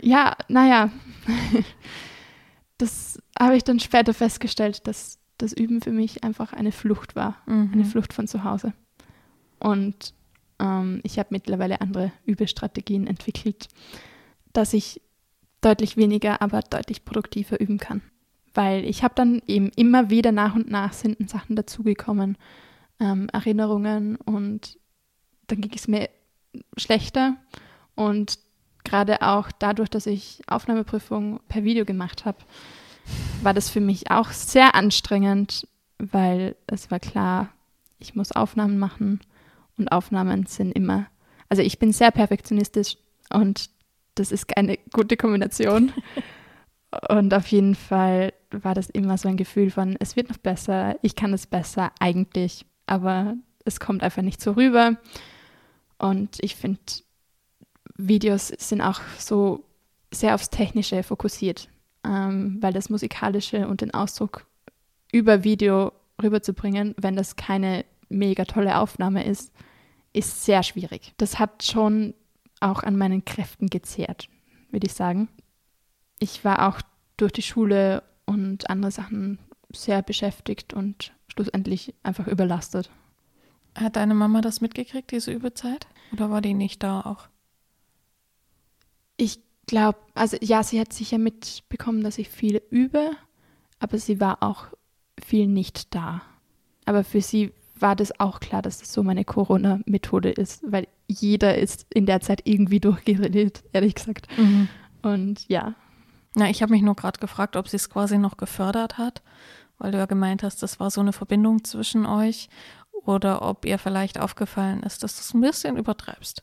[SPEAKER 2] Ja, naja. das habe ich dann später festgestellt, dass das Üben für mich einfach eine Flucht war. Mhm. Eine Flucht von zu Hause. Und ähm, ich habe mittlerweile andere Übestrategien entwickelt, dass ich deutlich weniger, aber deutlich produktiver üben kann. Weil ich habe dann eben immer wieder nach und nach sind Sachen dazugekommen, ähm, Erinnerungen und dann ging es mir schlechter und gerade auch dadurch, dass ich Aufnahmeprüfung per Video gemacht habe, war das für mich auch sehr anstrengend, weil es war klar, ich muss Aufnahmen machen und Aufnahmen sind immer, also ich bin sehr perfektionistisch und das ist keine gute Kombination. [laughs] Und auf jeden Fall war das immer so ein Gefühl von, es wird noch besser, ich kann es besser eigentlich, aber es kommt einfach nicht so rüber. Und ich finde, Videos sind auch so sehr aufs Technische fokussiert, ähm, weil das Musikalische und den Ausdruck über Video rüberzubringen, wenn das keine mega tolle Aufnahme ist, ist sehr schwierig. Das hat schon auch an meinen Kräften gezehrt, würde ich sagen. Ich war auch durch die Schule und andere Sachen sehr beschäftigt und schlussendlich einfach überlastet.
[SPEAKER 1] Hat deine Mama das mitgekriegt, diese Übezeit? Oder war die nicht da auch?
[SPEAKER 2] Ich glaube, also ja, sie hat sicher mitbekommen, dass ich viel übe, aber sie war auch viel nicht da. Aber für sie war das auch klar, dass das so meine Corona-Methode ist, weil jeder ist in der Zeit irgendwie durchgeredet, ehrlich gesagt. Mhm. Und ja.
[SPEAKER 1] Na, ich habe mich nur gerade gefragt, ob sie es quasi noch gefördert hat, weil du ja gemeint hast, das war so eine Verbindung zwischen euch oder ob ihr vielleicht aufgefallen ist, dass du es ein bisschen übertreibst.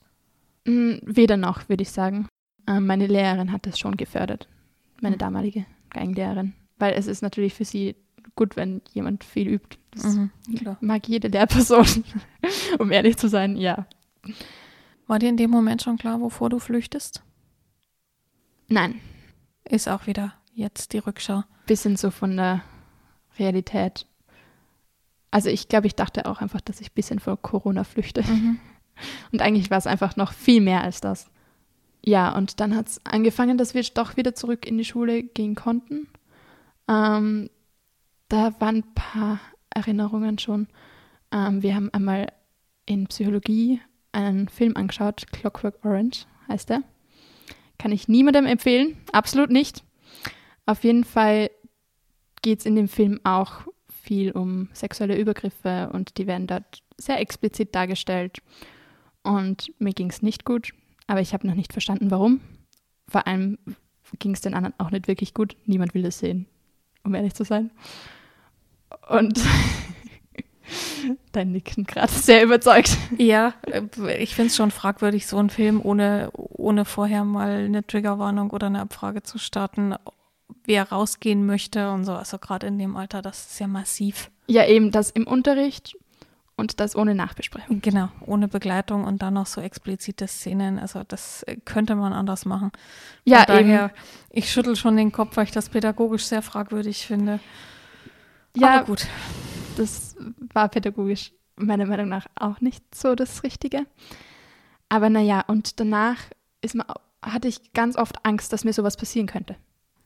[SPEAKER 2] Mm, weder noch, würde ich sagen. Ähm, meine Lehrerin hat das schon gefördert, meine mhm. damalige Geigenlehrerin, weil es ist natürlich für sie gut, wenn jemand viel übt. Das mhm, mag jede Lehrperson, [laughs] um ehrlich zu sein, ja.
[SPEAKER 1] War dir in dem Moment schon klar, wovor du flüchtest?
[SPEAKER 2] Nein.
[SPEAKER 1] Ist auch wieder jetzt die Rückschau.
[SPEAKER 2] Bisschen so von der Realität. Also ich glaube, ich dachte auch einfach, dass ich ein bisschen vor Corona flüchte. Mhm. [laughs] Und eigentlich war es einfach noch viel mehr als das. Ja, und dann hat es angefangen, dass wir doch wieder zurück in die Schule gehen konnten. Ähm, da waren ein paar Erinnerungen schon. Ähm, wir haben einmal in Psychologie einen Film angeschaut, Clockwork Orange heißt er. Kann ich niemandem empfehlen, absolut nicht. Auf jeden Fall geht es in dem Film auch viel um sexuelle Übergriffe und die werden dort sehr explizit dargestellt. Und mir ging es nicht gut, aber ich habe noch nicht verstanden, warum. Vor allem ging es den anderen auch nicht wirklich gut. Niemand will das sehen, um ehrlich zu sein. Und [laughs] dein Nicken gerade sehr überzeugt.
[SPEAKER 1] Ja, ich finde es schon fragwürdig, so einen Film ohne, ohne vorher mal eine Triggerwarnung oder eine Abfrage zu starten, wer rausgehen möchte und so. Also gerade in dem Alter, das ist ja massiv.
[SPEAKER 2] Ja, eben das im Unterricht und das ohne Nachbesprechung.
[SPEAKER 1] Genau, ohne Begleitung und dann noch so explizite Szenen. Also das äh, könnte man anders machen. Von
[SPEAKER 2] Ja,
[SPEAKER 1] daher,
[SPEAKER 2] eben.
[SPEAKER 1] ich schüttel schon den Kopf, weil ich das pädagogisch sehr fragwürdig finde.
[SPEAKER 2] Ja,
[SPEAKER 1] Aber gut.
[SPEAKER 2] das war pädagogisch meiner Meinung nach auch nicht so das Richtige. Aber naja, und danach ist mir, hatte ich ganz oft Angst, dass mir sowas passieren könnte.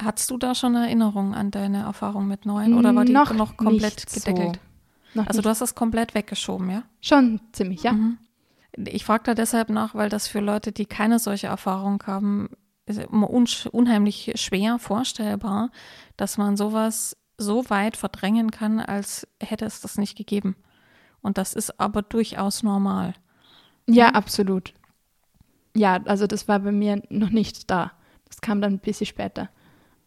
[SPEAKER 1] Hattest du da schon Erinnerungen an deine Erfahrung mit Neuen oder war die noch,
[SPEAKER 2] Noch
[SPEAKER 1] komplett
[SPEAKER 2] nicht so.
[SPEAKER 1] gedeckelt?
[SPEAKER 2] Noch
[SPEAKER 1] Also
[SPEAKER 2] nicht.
[SPEAKER 1] du hast das komplett weggeschoben, ja?
[SPEAKER 2] Schon ziemlich, ja.
[SPEAKER 1] Mhm. Ich frage da deshalb nach, weil das für Leute, die keine solche Erfahrung haben, ist immer unsch- unheimlich schwer vorstellbar, dass man sowas so weit verdrängen kann, als hätte es das nicht gegeben. Und das ist aber durchaus normal.
[SPEAKER 2] Ja,
[SPEAKER 1] Mhm.
[SPEAKER 2] absolut. Ja, also das war bei mir noch nicht da. Das kam dann ein bisschen später,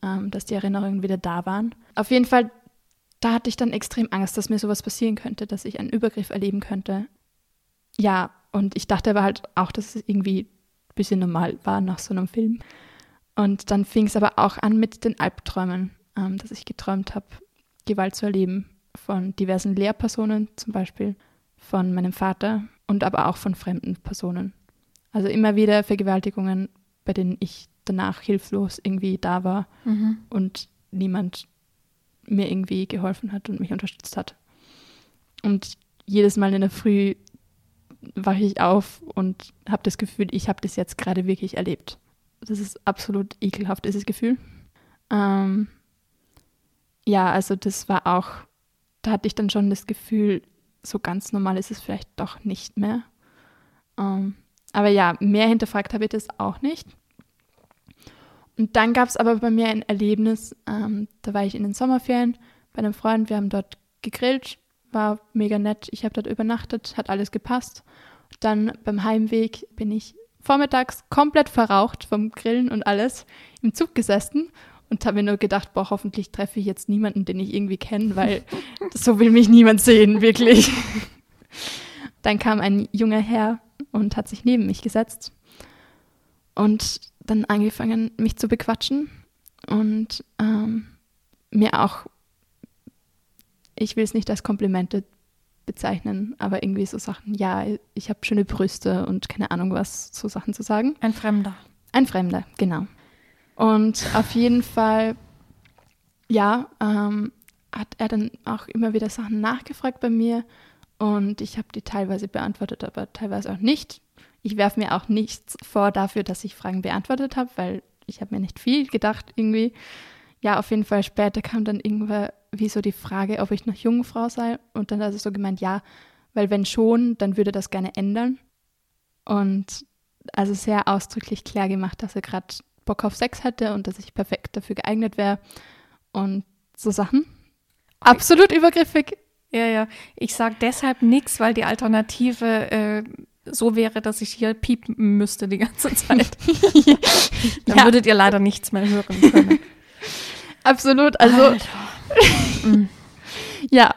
[SPEAKER 2] ähm, dass die Erinnerungen wieder da waren. Auf jeden Fall, da hatte ich dann extrem Angst, dass mir sowas passieren könnte, dass ich einen Übergriff erleben könnte. Ja, und ich dachte aber halt auch, dass es irgendwie ein bisschen normal war nach so einem Film. Und dann fing es aber auch an mit den Albträumen, ähm, dass ich geträumt habe, Gewalt zu erleben von diversen Lehrpersonen, zum Beispiel von meinem Vater und aber auch von fremden Personen. Also immer wieder Vergewaltigungen, bei denen ich danach hilflos irgendwie da war und niemand mir irgendwie geholfen hat und mich unterstützt hat. Und jedes Mal in der Früh wache ich auf und habe das Gefühl, ich habe das jetzt gerade wirklich erlebt. Das ist absolut ekelhaft, dieses Gefühl. Ähm, ja, also das war auch, da hatte ich dann schon das Gefühl, so ganz normal ist es vielleicht doch nicht mehr. Ähm, aber ja, mehr hinterfragt habe ich das auch nicht. Und dann gab es aber bei mir ein Erlebnis, ähm, da war ich in den Sommerferien bei einem Freund, wir haben dort gegrillt, war mega nett, ich habe dort übernachtet, hat alles gepasst. Dann beim Heimweg bin ich vormittags komplett verraucht vom Grillen und alles im Zug gesessen und habe mir nur gedacht, boah, hoffentlich treffe ich jetzt niemanden, den ich irgendwie kenne, weil [laughs] so will mich niemand sehen, wirklich. Dann kam ein junger Herr und hat sich neben mich gesetzt und dann angefangen, mich zu bequatschen und ähm, mir auch, ich will es nicht als Komplimente bezeichnen, aber irgendwie so Sachen, ja, ich habe schöne Brüste und keine Ahnung was, so Sachen zu sagen.
[SPEAKER 1] Ein Fremder.
[SPEAKER 2] Ein Fremder, genau. Und auf jeden Fall, ja, ähm, hat er dann auch immer wieder Sachen nachgefragt bei mir und ich habe die teilweise beantwortet, aber teilweise auch nicht. Ich werfe mir auch nichts vor dafür, dass ich Fragen beantwortet habe, weil ich habe mir nicht viel gedacht irgendwie. Ja, auf jeden Fall später kam dann irgendwann wie so die Frage, ob ich noch Jungfrau sei und dann hat er so gemeint, ja, weil wenn schon, dann würde das gerne ändern. Und also sehr ausdrücklich klar gemacht, dass er gerade Bock auf Sex hätte und dass ich perfekt dafür geeignet wäre und so Sachen. Absolut übergriffig.
[SPEAKER 1] Ja, ja. Ich sage deshalb nichts, weil die Alternative äh, so wäre, dass ich hier piepen müsste die ganze [laughs] Zeit. Dann
[SPEAKER 2] Ja.
[SPEAKER 1] würdet ihr leider nichts mehr hören können. [laughs]
[SPEAKER 2] Absolut. Also.
[SPEAKER 1] Mm.
[SPEAKER 2] ja,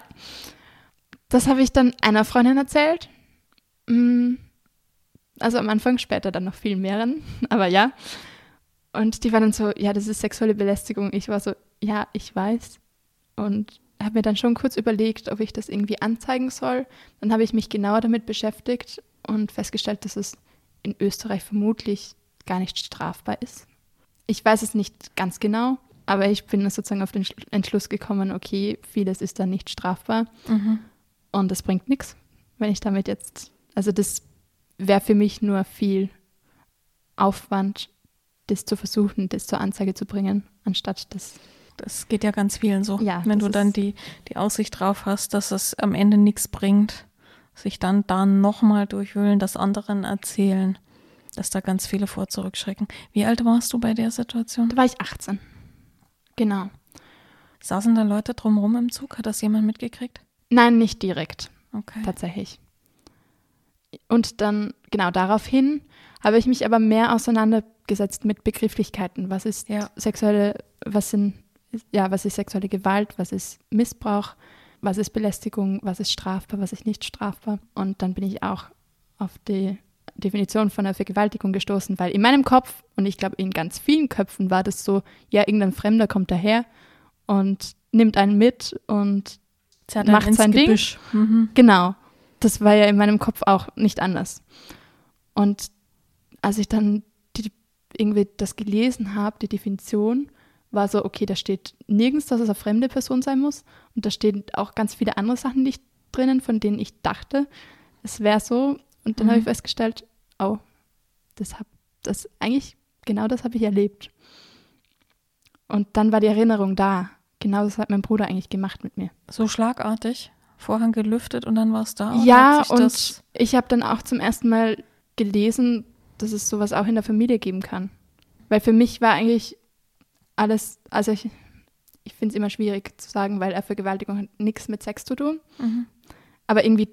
[SPEAKER 2] das habe ich dann einer Freundin erzählt. Mm, Also am Anfang, später dann noch viel mehreren, [laughs] aber ja. Und die war dann so, ja, das ist sexuelle Belästigung. Ich war so, ja, ich weiß. Und habe mir dann schon kurz überlegt, ob ich das irgendwie anzeigen soll. Dann habe ich mich genauer damit beschäftigt und festgestellt, dass es in Österreich vermutlich gar nicht strafbar ist. Ich weiß es nicht ganz genau, aber ich bin sozusagen auf den Schl- Entschluss gekommen, okay, vieles ist da nicht strafbar
[SPEAKER 1] Mhm.
[SPEAKER 2] und das bringt nichts, wenn ich damit jetzt, also das wäre für mich nur viel Aufwand, das zu versuchen, das zur Anzeige zu bringen, anstatt das.
[SPEAKER 1] Das geht ja ganz vielen so.
[SPEAKER 2] Ja,
[SPEAKER 1] Wenn du dann die, die Aussicht drauf hast, dass es am Ende nichts bringt, sich dann da nochmal durchwühlen, das anderen erzählen, dass da ganz viele vor zurückschrecken. Wie alt warst du bei der Situation?
[SPEAKER 2] Da war ich 18. Genau.
[SPEAKER 1] Saßen da Leute drumherum im Zug? Hat das jemand mitgekriegt?
[SPEAKER 2] Nein, nicht direkt,
[SPEAKER 1] Okay.
[SPEAKER 2] tatsächlich. Und dann, genau daraufhin, habe ich mich aber mehr auseinandergesetzt mit Begrifflichkeiten. Was ist
[SPEAKER 1] Ja.
[SPEAKER 2] sexuelle, was sind, ja, was ist sexuelle Gewalt, was ist Missbrauch, was ist Belästigung, was ist strafbar, was ist nicht strafbar. Und dann bin ich auch auf die Definition von der Vergewaltigung gestoßen, weil in meinem Kopf und ich glaube in ganz vielen Köpfen war das so, ja, irgendein Fremder kommt daher und nimmt einen mit und
[SPEAKER 1] Zerrt
[SPEAKER 2] Macht sein Ding.
[SPEAKER 1] Mhm.
[SPEAKER 2] Genau. Das war ja in meinem Kopf auch nicht anders. Und als ich dann die, irgendwie das gelesen habe, die Definition, war so, okay, da steht nirgends, dass es eine fremde Person sein muss. Und da stehen auch ganz viele andere Sachen nicht drinnen, von denen ich dachte, es wäre so. Und dann
[SPEAKER 1] Mhm.
[SPEAKER 2] habe ich festgestellt, oh, das hab, das eigentlich, genau das habe ich erlebt. Und dann war die Erinnerung da. Genau das hat mein Bruder eigentlich gemacht mit mir.
[SPEAKER 1] So schlagartig. Vorhang gelüftet und dann war es da. oder
[SPEAKER 2] Ja, und ich habe dann auch zum ersten Mal gelesen, dass es sowas auch in der Familie geben kann. Weil für mich war eigentlich alles, also ich, ich finde es immer schwierig zu sagen, weil Vergewaltigung hat nichts mit Sex zu tun.
[SPEAKER 1] Mhm.
[SPEAKER 2] Aber irgendwie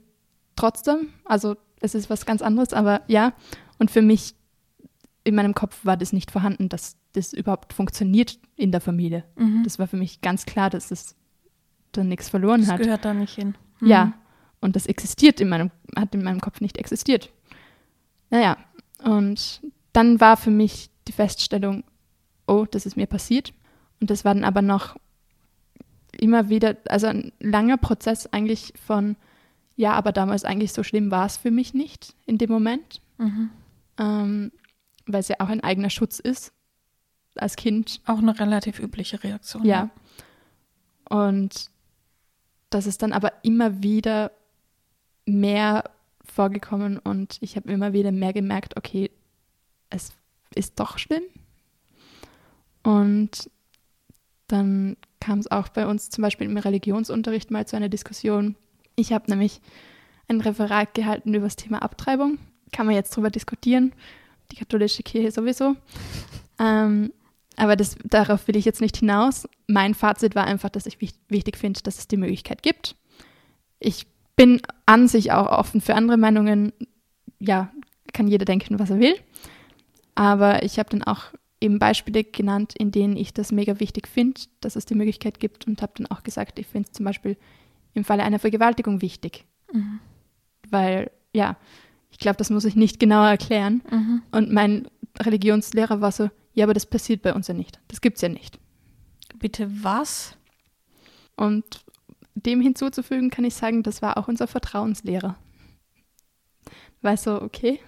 [SPEAKER 2] trotzdem, also es ist was ganz anderes, aber ja. Und für mich, in meinem Kopf war das nicht vorhanden, dass das überhaupt funktioniert in der Familie.
[SPEAKER 1] Mhm.
[SPEAKER 2] Das war für mich ganz klar, dass es dann nichts verloren
[SPEAKER 1] Das
[SPEAKER 2] hat.
[SPEAKER 1] gehört da nicht hin. Mhm.
[SPEAKER 2] Ja, und das existiert in meinem, hat in meinem Kopf nicht existiert. Naja, und dann war für mich die Feststellung, oh, das ist mir passiert. Und das war dann aber noch immer wieder, also ein langer Prozess eigentlich von, ja, aber damals eigentlich so schlimm war es für mich nicht in dem Moment,
[SPEAKER 1] Mhm.
[SPEAKER 2] ähm, weil es ja auch ein eigener Schutz ist als Kind.
[SPEAKER 1] Auch eine relativ übliche Reaktion.
[SPEAKER 2] Ja. Und das ist dann aber immer wieder mehr vorgekommen und ich habe immer wieder mehr gemerkt, okay, es ist doch schlimm. Und dann kam es auch bei uns zum Beispiel im Religionsunterricht mal zu einer Diskussion. Ich habe nämlich ein Referat gehalten über das Thema Abtreibung. Kann man jetzt drüber diskutieren. Die katholische Kirche sowieso. Ähm, aber das, darauf will ich jetzt nicht hinaus. Mein Fazit war einfach, dass ich wich- wichtig finde, dass es die Möglichkeit gibt. Ich bin an sich auch offen für andere Meinungen. Ja, kann jeder denken, was er will. Aber ich habe dann auch eben Beispiele genannt, in denen ich das mega wichtig finde, dass es die Möglichkeit gibt und habe dann auch gesagt, ich finde es zum Beispiel im Falle einer Vergewaltigung wichtig.
[SPEAKER 1] Mhm.
[SPEAKER 2] Weil, ja, ich glaube, das muss ich nicht genauer erklären.
[SPEAKER 1] Mhm.
[SPEAKER 2] Und mein Religionslehrer war so, ja, aber das passiert bei uns ja nicht. Das gibt's ja nicht.
[SPEAKER 1] Bitte was?
[SPEAKER 2] Und dem hinzuzufügen kann ich sagen, das war auch unser Vertrauenslehrer. War so, okay.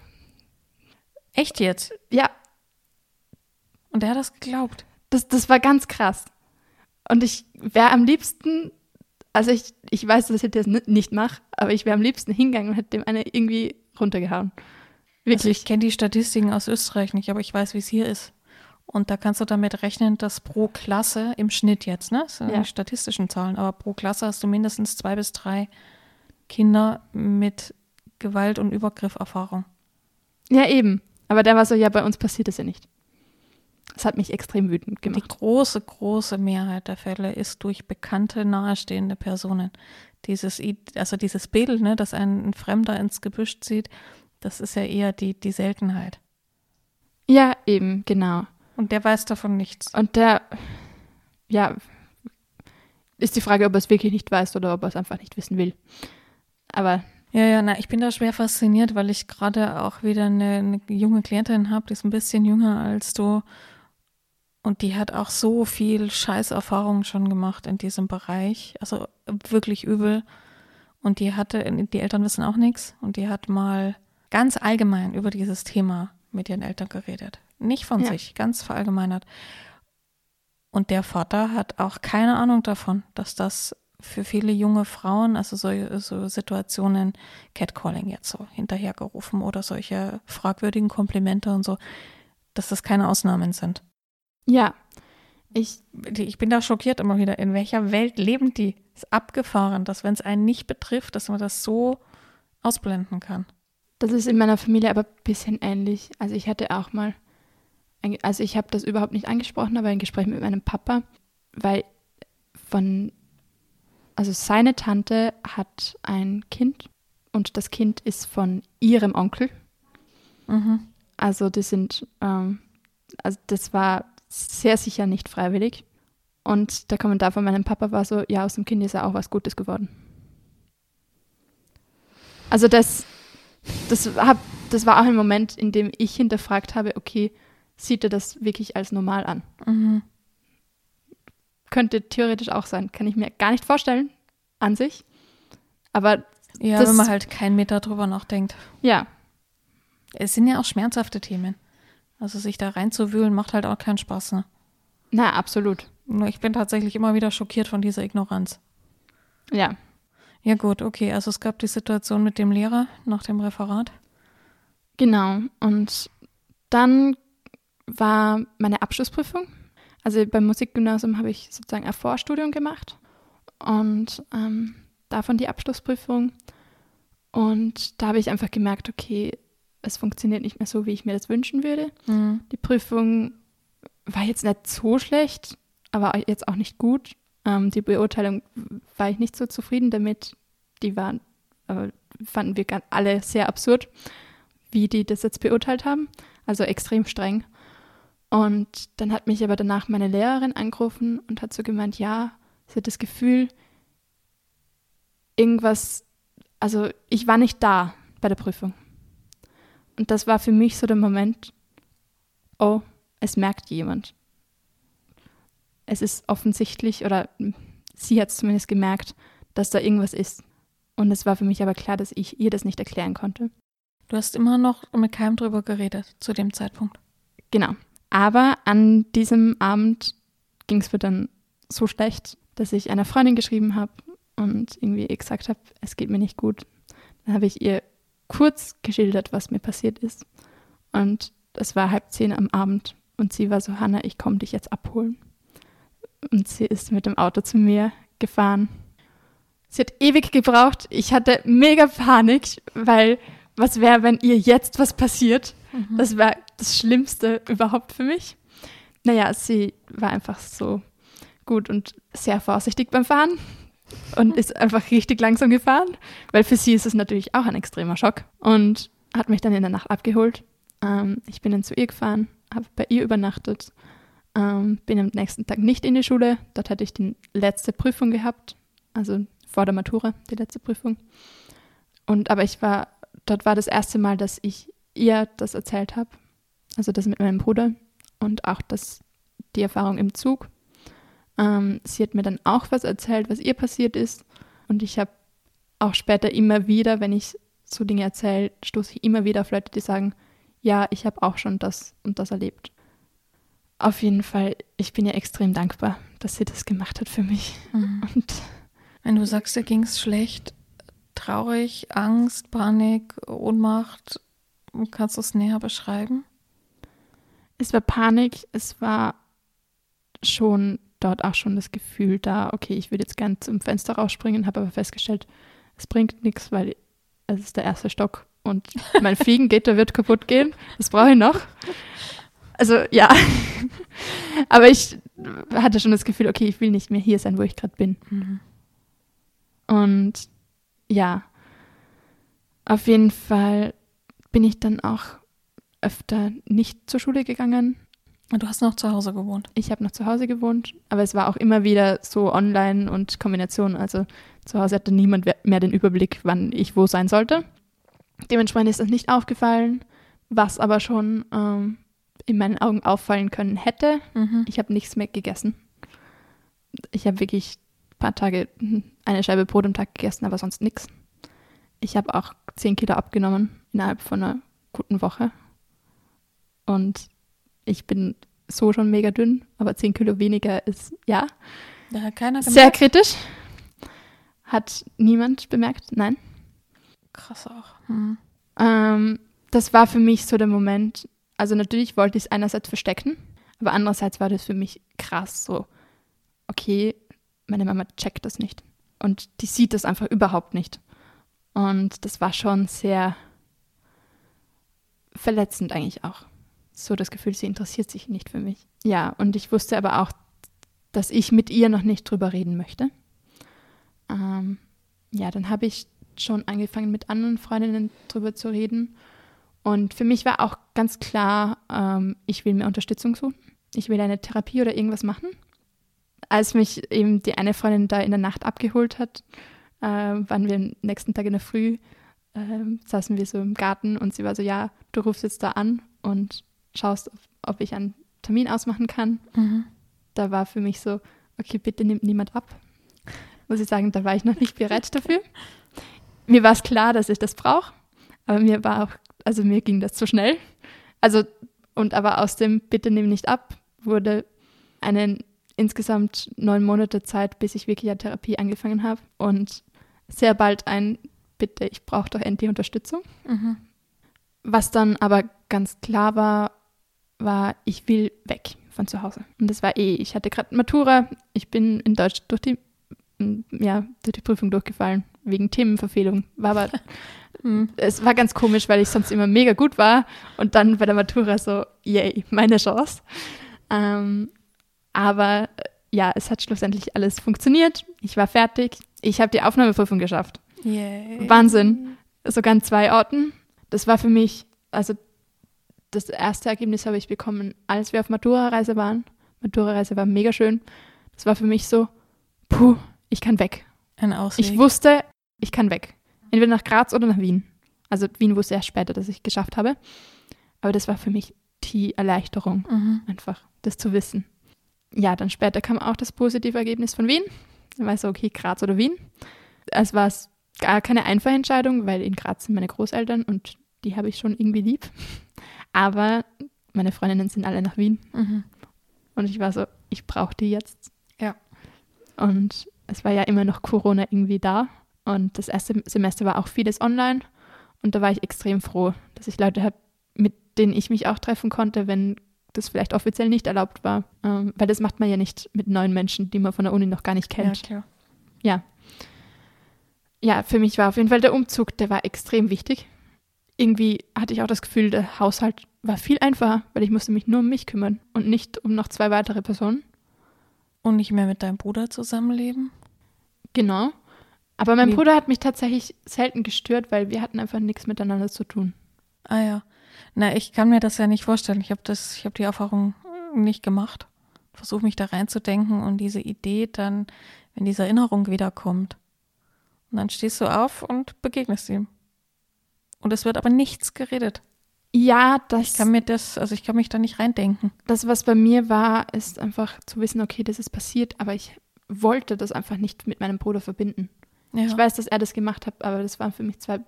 [SPEAKER 1] Echt jetzt?
[SPEAKER 2] Ja,
[SPEAKER 1] Und der hat das geglaubt.
[SPEAKER 2] das, das war ganz krass. Und ich wäre am liebsten, also ich, ich weiß, dass ich das ni- nicht mache, aber ich wäre am liebsten hingegangen und hätte dem eine irgendwie runtergehauen.
[SPEAKER 1] Also
[SPEAKER 2] Wirklich.
[SPEAKER 1] ich kenne die Statistiken aus Österreich nicht, aber ich weiß, wie es hier ist. Und da kannst du damit rechnen, dass pro Klasse im Schnitt jetzt, ne? Das sind
[SPEAKER 2] Ja.
[SPEAKER 1] die statistischen Zahlen, aber pro Klasse hast du mindestens zwei bis drei Kinder mit Gewalt- und Übergrifferfahrung.
[SPEAKER 2] ja, eben. Aber der war so, ja, bei uns passiert das ja nicht. Das hat mich extrem wütend
[SPEAKER 1] Die
[SPEAKER 2] gemacht.
[SPEAKER 1] große, große Mehrheit der Fälle ist durch bekannte, nahestehende Personen. Dieses, also dieses Bild, ne, dass ein, ein Fremder ins Gebüsch zieht, das ist ja eher die, die Seltenheit.
[SPEAKER 2] Ja, eben, genau.
[SPEAKER 1] Und der weiß davon nichts.
[SPEAKER 2] Und der, ja, ist die Frage, ob er es wirklich nicht weiß oder ob er es einfach nicht wissen will. Aber
[SPEAKER 1] Ja, ja, na, ich bin da schwer fasziniert, weil ich gerade auch wieder eine, eine junge Klientin habe, die ist ein bisschen jünger als du. Und die hat auch so viel Scheißerfahrung schon gemacht in diesem Bereich. Also wirklich übel. Und die hatte, die Eltern wissen auch nichts. Und die hat mal ganz allgemein über dieses Thema mit ihren Eltern geredet. Nicht von
[SPEAKER 2] Ja.
[SPEAKER 1] sich, ganz verallgemeinert. Und der Vater hat auch keine Ahnung davon, dass das für viele junge Frauen, also so, so Situationen, Catcalling jetzt so hinterhergerufen oder solche fragwürdigen Komplimente und so, dass das keine Ausnahmen sind.
[SPEAKER 2] Ja, ich,
[SPEAKER 1] Ich bin da schockiert immer wieder. In welcher Welt leben die? Ist abgefahren, dass wenn es einen nicht betrifft, dass man das so ausblenden kann.
[SPEAKER 2] das ist in meiner Familie aber ein bisschen ähnlich. Also ich hatte auch mal, ein, also ich habe das überhaupt nicht angesprochen, aber ein Gespräch mit meinem Papa, weil von, also seine Tante hat ein Kind und das Kind ist von ihrem Onkel.
[SPEAKER 1] Mhm.
[SPEAKER 2] Also die sind, ähm, also das war sehr sicher nicht freiwillig. Und der Kommentar von meinem Papa war so, ja, aus dem Kind ist ja auch was Gutes geworden. Also das, das, hab, das war auch ein Moment, in dem ich hinterfragt habe, okay, sieht er das wirklich als normal an?
[SPEAKER 1] Mhm.
[SPEAKER 2] Könnte theoretisch auch sein, kann ich mir gar nicht vorstellen an sich. Aber
[SPEAKER 1] Ja,
[SPEAKER 2] Das-
[SPEAKER 1] wenn man halt keinen Meter drüber nachdenkt.
[SPEAKER 2] ja,
[SPEAKER 1] Es sind ja auch schmerzhafte Themen. Also sich da reinzuwühlen macht halt auch keinen Spaß. Ne?
[SPEAKER 2] na, absolut.
[SPEAKER 1] Nur Ich bin tatsächlich immer wieder schockiert von dieser Ignoranz.
[SPEAKER 2] Ja,
[SPEAKER 1] Ja gut, okay. Also es gab die Situation mit dem Lehrer nach dem Referat.
[SPEAKER 2] genau. Und dann war meine Abschlussprüfung. Also beim Musikgymnasium habe ich sozusagen ein Vorstudium gemacht und ähm, davon die Abschlussprüfung. Und da habe ich einfach gemerkt, okay, es funktioniert nicht mehr so, wie ich mir das wünschen würde.
[SPEAKER 1] Mhm.
[SPEAKER 2] Die Prüfung war jetzt nicht so schlecht, aber jetzt auch nicht gut. Ähm, die Beurteilung war ich nicht so zufrieden damit. Die waren, äh, fanden wir alle sehr absurd, wie die das jetzt beurteilt haben. Also extrem streng. Und dann hat mich aber danach meine Lehrerin angerufen und hat so gemeint, ja, sie hat das Gefühl, irgendwas, also ich war nicht da bei der Prüfung. Und das war für mich so der Moment, oh, es merkt jemand. Es ist offensichtlich, oder sie hat es zumindest gemerkt, dass da irgendwas ist. Und es war für mich aber klar, dass ich ihr das nicht erklären konnte.
[SPEAKER 1] Du hast immer noch mit keinem drüber geredet zu dem Zeitpunkt.
[SPEAKER 2] Genau. Aber an diesem Abend ging es mir dann so schlecht, dass ich einer Freundin geschrieben habe und irgendwie gesagt habe, es geht mir nicht gut. Dann habe ich ihr kurz geschildert, was mir passiert ist. Und es war halb zehn am Abend und sie war so, Hanna, ich komme dich jetzt abholen. Und sie ist mit dem Auto zu mir gefahren. Sie hat ewig gebraucht. Ich hatte mega Panik, weil was wäre, wenn ihr jetzt was passiert? Das war das Schlimmste überhaupt für mich. Naja, sie war einfach so gut und sehr vorsichtig beim Fahren und ist einfach richtig langsam gefahren, weil für sie ist es natürlich auch ein extremer Schock und hat mich dann in der Nacht abgeholt. Ähm, ich bin dann zu ihr gefahren, habe bei ihr übernachtet, ähm, bin am nächsten Tag nicht in die Schule. Dort hatte ich die letzte Prüfung gehabt, also vor der Matura, die letzte Prüfung. Und aber ich war, dort war das erste Mal, dass ich ihr das erzählt habe, also das mit meinem Bruder und auch das, die Erfahrung im Zug. Ähm, sie hat mir dann auch was erzählt, was ihr passiert ist. Und ich habe auch später immer wieder, wenn ich so Dinge erzähle, stoße ich immer wieder auf Leute, die sagen, ja, ich habe auch schon das und das erlebt. Auf jeden Fall, ich bin ihr extrem dankbar, dass sie das gemacht hat für mich.
[SPEAKER 1] Mhm.
[SPEAKER 2] Und
[SPEAKER 1] Wenn du sagst, dir ging es schlecht, traurig, Angst, Panik, Ohnmacht, kannst du es näher beschreiben?
[SPEAKER 2] es war Panik, es war schon dort auch schon das Gefühl da, okay, ich würde jetzt gern zum Fenster rausspringen, habe aber festgestellt, es bringt nichts, weil es ist der erste Stock und [laughs] mein Fliegengitter wird kaputt gehen. Das brauche ich noch. Also ja, [laughs] aber ich hatte schon das Gefühl, okay, ich will nicht mehr hier sein, wo ich gerade bin.
[SPEAKER 1] Mhm.
[SPEAKER 2] Und ja, auf jeden Fall bin ich dann auch öfter nicht zur Schule gegangen.
[SPEAKER 1] Und du hast noch zu Hause gewohnt.
[SPEAKER 2] Ich habe noch zu Hause gewohnt, aber es war auch immer wieder so online und Kombination. Also zu Hause hatte niemand mehr den Überblick, wann ich wo sein sollte. Dementsprechend ist das nicht aufgefallen, was aber schon ähm, in meinen Augen auffallen können hätte.
[SPEAKER 1] Mhm.
[SPEAKER 2] Ich habe nichts mehr gegessen. Ich habe wirklich ein paar Tage eine Scheibe Brot am Tag gegessen, aber sonst nichts. Ich habe auch 10 Kilo abgenommen innerhalb von einer guten Woche. Und ich bin so schon mega dünn, aber 10 Kilo weniger ist, ja,
[SPEAKER 1] Da hat keiner
[SPEAKER 2] sehr kritisch. Hat niemand bemerkt, nein.
[SPEAKER 1] Krass auch. Mhm.
[SPEAKER 2] Ähm, das war für mich so der Moment. Also natürlich wollte ich es einerseits verstecken, aber andererseits war das für mich krass so, okay, meine Mama checkt das nicht. Und die sieht das einfach überhaupt nicht. Und das war schon sehr verletzend eigentlich auch. So das Gefühl, sie interessiert sich nicht für mich. Ja, und ich wusste aber auch dass ich mit ihr noch nicht drüber reden möchte. Ähm, ja, dann habe ich schon angefangen, mit anderen Freundinnen drüber zu reden. Und für mich war auch ganz klar, ähm, ich will mir Unterstützung suchen. Ich will eine Therapie oder irgendwas machen. Als mich eben die eine Freundin da in der Nacht abgeholt hat, äh, waren wir am nächsten Tag in der Früh, äh, saßen wir so im Garten und sie war so, ja, du rufst jetzt da an und schaust, ob, ob ich einen Termin ausmachen kann.
[SPEAKER 1] Mhm.
[SPEAKER 2] Da war für mich so, okay, bitte nimmt niemand ab. Muss ich sagen, da war ich noch nicht bereit dafür. Mir war es klar, dass ich das brauche, aber mir war auch, also mir ging das zu schnell. Also, und aber aus dem Bitte nimm nicht ab wurde eine insgesamt neun Monate Zeit, bis ich wirklich eine Therapie angefangen habe und sehr bald ein Bitte, ich brauche doch endlich Unterstützung.
[SPEAKER 1] Mhm.
[SPEAKER 2] Was dann aber ganz klar war, war, ich will weg von zu Hause. Und das war eh, ich hatte gerade Matura, ich bin in Deutsch durch die, ja, durch die Prüfung durchgefallen, wegen Themenverfehlung. War aber, [laughs]
[SPEAKER 1] Mhm.
[SPEAKER 2] es war ganz komisch, weil ich sonst immer mega gut war und dann bei der Matura so, yay, meine Chance. Ähm, aber äh, ja, es hat schlussendlich alles funktioniert. Ich war fertig. Ich habe die Aufnahmeprüfung geschafft.
[SPEAKER 1] Yay.
[SPEAKER 2] Wahnsinn. Sogar an zwei Orten. Das war für mich, also das erste Ergebnis habe ich bekommen, als wir auf Matura-Reise waren. Matura-Reise war mega schön. Das war für mich so, puh, ich kann weg.
[SPEAKER 1] Ein Ausweg.
[SPEAKER 2] Ich wusste, ich kann weg. Entweder nach Graz oder nach Wien. Also Wien wusste erst später, dass ich geschafft habe. Aber das war für mich die Erleichterung,
[SPEAKER 1] Mhm.
[SPEAKER 2] einfach das zu wissen. Ja, dann später kam auch das positive Ergebnis von Wien. Dann war ich so, okay, Graz oder Wien. Es war es gar keine einfache Entscheidung, weil in Graz sind meine Großeltern und die habe ich schon irgendwie lieb. Aber meine Freundinnen sind alle nach Wien
[SPEAKER 1] Mhm.
[SPEAKER 2] und ich war so, ich brauche die jetzt.
[SPEAKER 1] Ja.
[SPEAKER 2] Und es war ja immer noch Corona irgendwie da. Und das erste Semester war auch vieles online. Und da war ich extrem froh, dass ich Leute habe, mit denen ich mich auch treffen konnte, wenn das vielleicht offiziell nicht erlaubt war. Ähm, weil das macht man ja nicht mit neuen Menschen, die man von der Uni noch gar nicht
[SPEAKER 1] Ja,
[SPEAKER 2] kennt.
[SPEAKER 1] klar.
[SPEAKER 2] Ja, für mich war auf jeden Fall der Umzug, der war extrem wichtig. Irgendwie hatte ich auch das Gefühl, der Haushalt war viel einfacher, weil ich musste mich nur um mich kümmern und nicht um noch zwei weitere Personen.
[SPEAKER 1] Und nicht mehr mit deinem Bruder zusammenleben?
[SPEAKER 2] Genau. Aber mein
[SPEAKER 1] Wie-
[SPEAKER 2] Bruder hat mich tatsächlich selten gestört, weil wir hatten einfach nichts miteinander zu tun.
[SPEAKER 1] Ah ja. Na, ich kann mir das ja nicht vorstellen. Ich habe das, ich habe die Erfahrung nicht gemacht. Versuche mich da reinzudenken und diese Idee dann, wenn diese Erinnerung wiederkommt. Und dann stehst du auf und begegnest ihm. Und es wird aber nichts geredet.
[SPEAKER 2] Ja,
[SPEAKER 1] Ich
[SPEAKER 2] das,
[SPEAKER 1] kann mir das, also ich kann mich da nicht reindenken.
[SPEAKER 2] das, was bei mir war, ist einfach zu wissen, okay, das ist passiert, aber ich wollte das einfach nicht mit meinem Bruder verbinden.
[SPEAKER 1] Ja.
[SPEAKER 2] Ich weiß, dass er das gemacht hat, aber das waren für mich zwei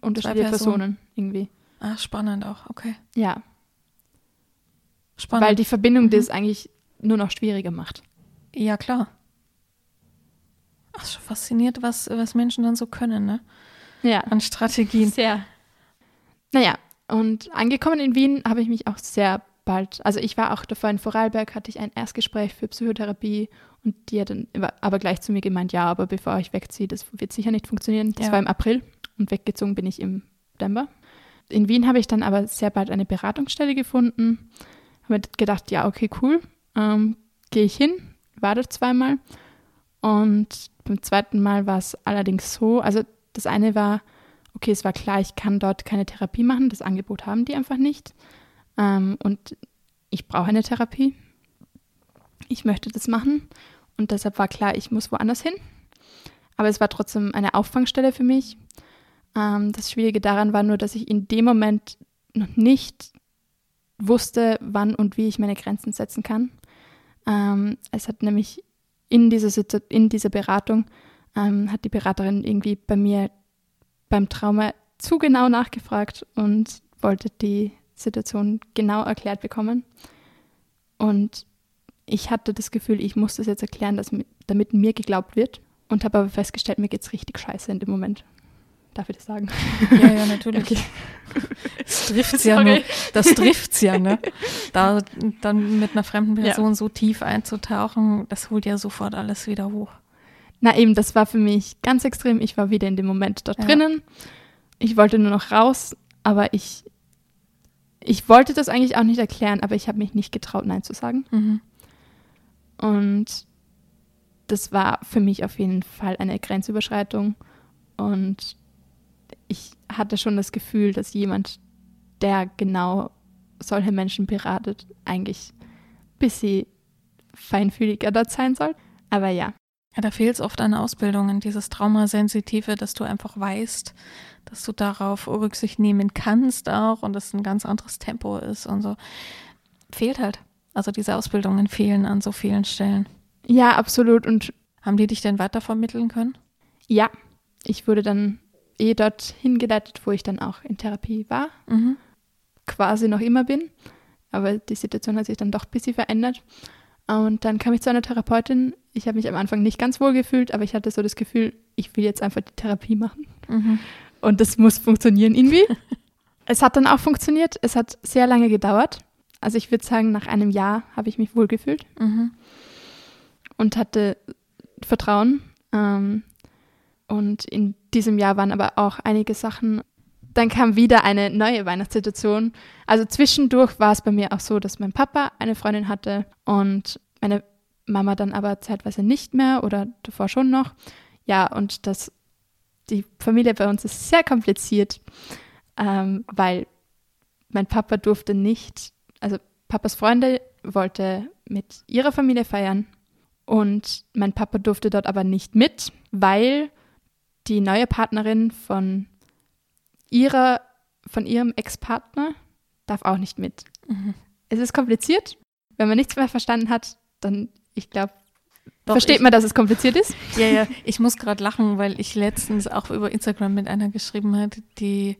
[SPEAKER 2] unterschiedliche
[SPEAKER 1] Personen.
[SPEAKER 2] Personen irgendwie.
[SPEAKER 1] Ah, spannend auch, okay.
[SPEAKER 2] Ja,
[SPEAKER 1] Spannend.
[SPEAKER 2] weil die Verbindung
[SPEAKER 1] Mhm.
[SPEAKER 2] das eigentlich nur noch schwieriger macht.
[SPEAKER 1] ja, klar. Ach, schon fasziniert, was, was Menschen dann so können, ne?
[SPEAKER 2] Ja,
[SPEAKER 1] An Strategien.
[SPEAKER 2] sehr. Naja, und angekommen in Wien habe ich mich auch sehr bald, also ich war auch davor in Vorarlberg, hatte ich ein Erstgespräch für Psychotherapie und die hat dann aber- gleich zu mir gemeint, ja, aber bevor ich wegziehe, das wird sicher nicht funktionieren. Das
[SPEAKER 1] Ja.
[SPEAKER 2] war im April und weggezogen bin ich im September. In Wien habe ich dann aber sehr bald eine Beratungsstelle gefunden. Habe gedacht, ja, okay, cool, ähm, gehe ich hin, war dort zweimal und beim zweiten Mal war es allerdings so, also das eine war, okay, es war klar, ich kann dort keine Therapie machen, das Angebot haben die einfach nicht. Ähm, und ich brauche eine Therapie. Ich möchte das machen. Und deshalb war klar, ich muss woanders hin. Aber es war trotzdem eine Auffangstelle für mich. Ähm, das Schwierige daran war nur, dass ich in dem Moment noch nicht wusste, wann und wie ich meine Grenzen setzen kann. Ähm, es hat nämlich in dieser, in dieser Beratung, ähm, hat die Beraterin irgendwie bei mir beim Trauma zu genau nachgefragt und wollte die Situation genau erklärt bekommen. Und ich hatte das Gefühl, ich muss das jetzt erklären, dass, mi- damit mir geglaubt wird. Und habe aber festgestellt, mir geht's richtig scheiße in dem Moment. Darf ich das sagen?
[SPEAKER 1] Ja, ja, natürlich.
[SPEAKER 2] Okay.
[SPEAKER 1] Das trifft's ja
[SPEAKER 2] Sorry.
[SPEAKER 1] nur. Das trifft's ja, ne? [laughs] Da dann mit einer fremden
[SPEAKER 2] Ja.
[SPEAKER 1] Person so tief einzutauchen, das holt ja sofort alles wieder hoch.
[SPEAKER 2] Na eben, das war für mich ganz extrem. Ich war wieder in dem Moment dort
[SPEAKER 1] Ja.
[SPEAKER 2] drinnen. Ich wollte nur noch raus, aber ich, ich wollte das eigentlich auch nicht erklären, aber ich habe mich nicht getraut, Nein zu sagen.
[SPEAKER 1] Mhm.
[SPEAKER 2] Und das war für mich auf jeden Fall eine Grenzüberschreitung. Und ich hatte schon das Gefühl, dass jemand, der genau solche Menschen beratet, eigentlich ein bisschen feinfühliger dort sein soll. Aber ja.
[SPEAKER 1] Ja, da fehlt es oft an Ausbildungen, dieses Traumasensitive, dass du einfach weißt, dass du darauf Rücksicht nehmen kannst auch und es ein ganz anderes Tempo ist und so. Fehlt halt. Also diese Ausbildungen fehlen an so vielen Stellen.
[SPEAKER 2] Ja, absolut. Und
[SPEAKER 1] haben die dich denn weitervermitteln können?
[SPEAKER 2] Ja, ich wurde dann eh dort hingeleitet, wo ich dann auch in Therapie war. Mhm. Quasi noch immer bin. Aber die Situation hat sich dann doch ein bisschen verändert. Und dann kam ich zu einer Therapeutin. Ich habe mich am Anfang nicht ganz wohl gefühlt, aber ich hatte so das Gefühl, ich will jetzt einfach die Therapie machen. Mhm. Und das muss funktionieren irgendwie. [laughs] es hat dann auch funktioniert. Es hat sehr lange gedauert. Also ich würde sagen, nach einem Jahr habe ich mich wohl gefühlt mhm. und hatte Vertrauen. Ähm, und in diesem Jahr waren aber auch einige Sachen. Dann kam wieder eine neue Weihnachtssituation. Also zwischendurch war es bei mir auch so, dass mein Papa eine Freundin hatte und meine Mama dann aber zeitweise nicht mehr oder davor schon noch. Ja, und das, die Familie bei uns ist sehr kompliziert, ähm, weil mein Papa durfte nicht, also Papas Freunde wollte mit ihrer Familie feiern und mein Papa durfte dort aber nicht mit, weil die neue Partnerin von ihrer, von ihrem Ex-Partner darf auch nicht mit. Mhm. Es ist kompliziert. Wenn man nichts mehr verstanden hat, dann, ich glaube, versteht ich, man, dass es kompliziert ist. [laughs]
[SPEAKER 1] Ja, ja. Ich muss gerade lachen, weil ich letztens auch über Instagram mit einer geschrieben habe, die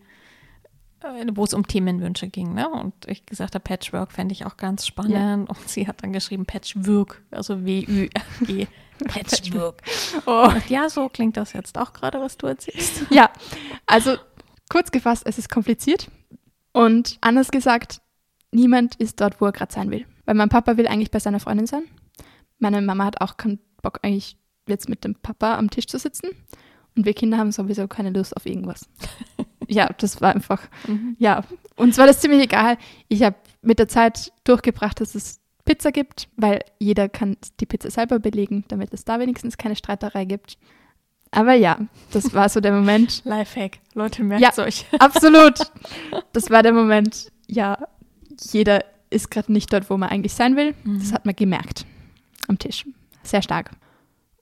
[SPEAKER 1] äh, wo es um Themenwünsche ging, ne? Und ich gesagt habe, Patchwork fände ich auch ganz spannend. Ja. Und sie hat dann geschrieben Patchwork, also W-Ü-R-G. [laughs] Patchwork. Oh. ja, so klingt das jetzt auch gerade, was du erzählst.
[SPEAKER 2] Ja, also kurz gefasst, es ist kompliziert. Und anders gesagt, niemand ist dort, wo er gerade sein will. Weil mein Papa will eigentlich bei seiner Freundin sein. Meine Mama hat auch keinen Bock, eigentlich jetzt mit dem Papa am Tisch zu sitzen. Und wir Kinder haben sowieso keine Lust auf irgendwas. [laughs] ja, das war einfach, mhm. ja. Uns war das ziemlich egal. Ich habe mit der Zeit durchgebracht, dass es Pizza gibt, weil jeder kann die Pizza selber belegen, damit es da wenigstens keine Streiterei gibt. Aber ja, das war so der Moment. [laughs]
[SPEAKER 1] Lifehack, Leute, merkt ja, euch. [laughs]
[SPEAKER 2] absolut. Das war der Moment, ja, jeder ist gerade nicht dort, wo man eigentlich sein will. Mhm. Das hat man gemerkt am Tisch. Sehr stark.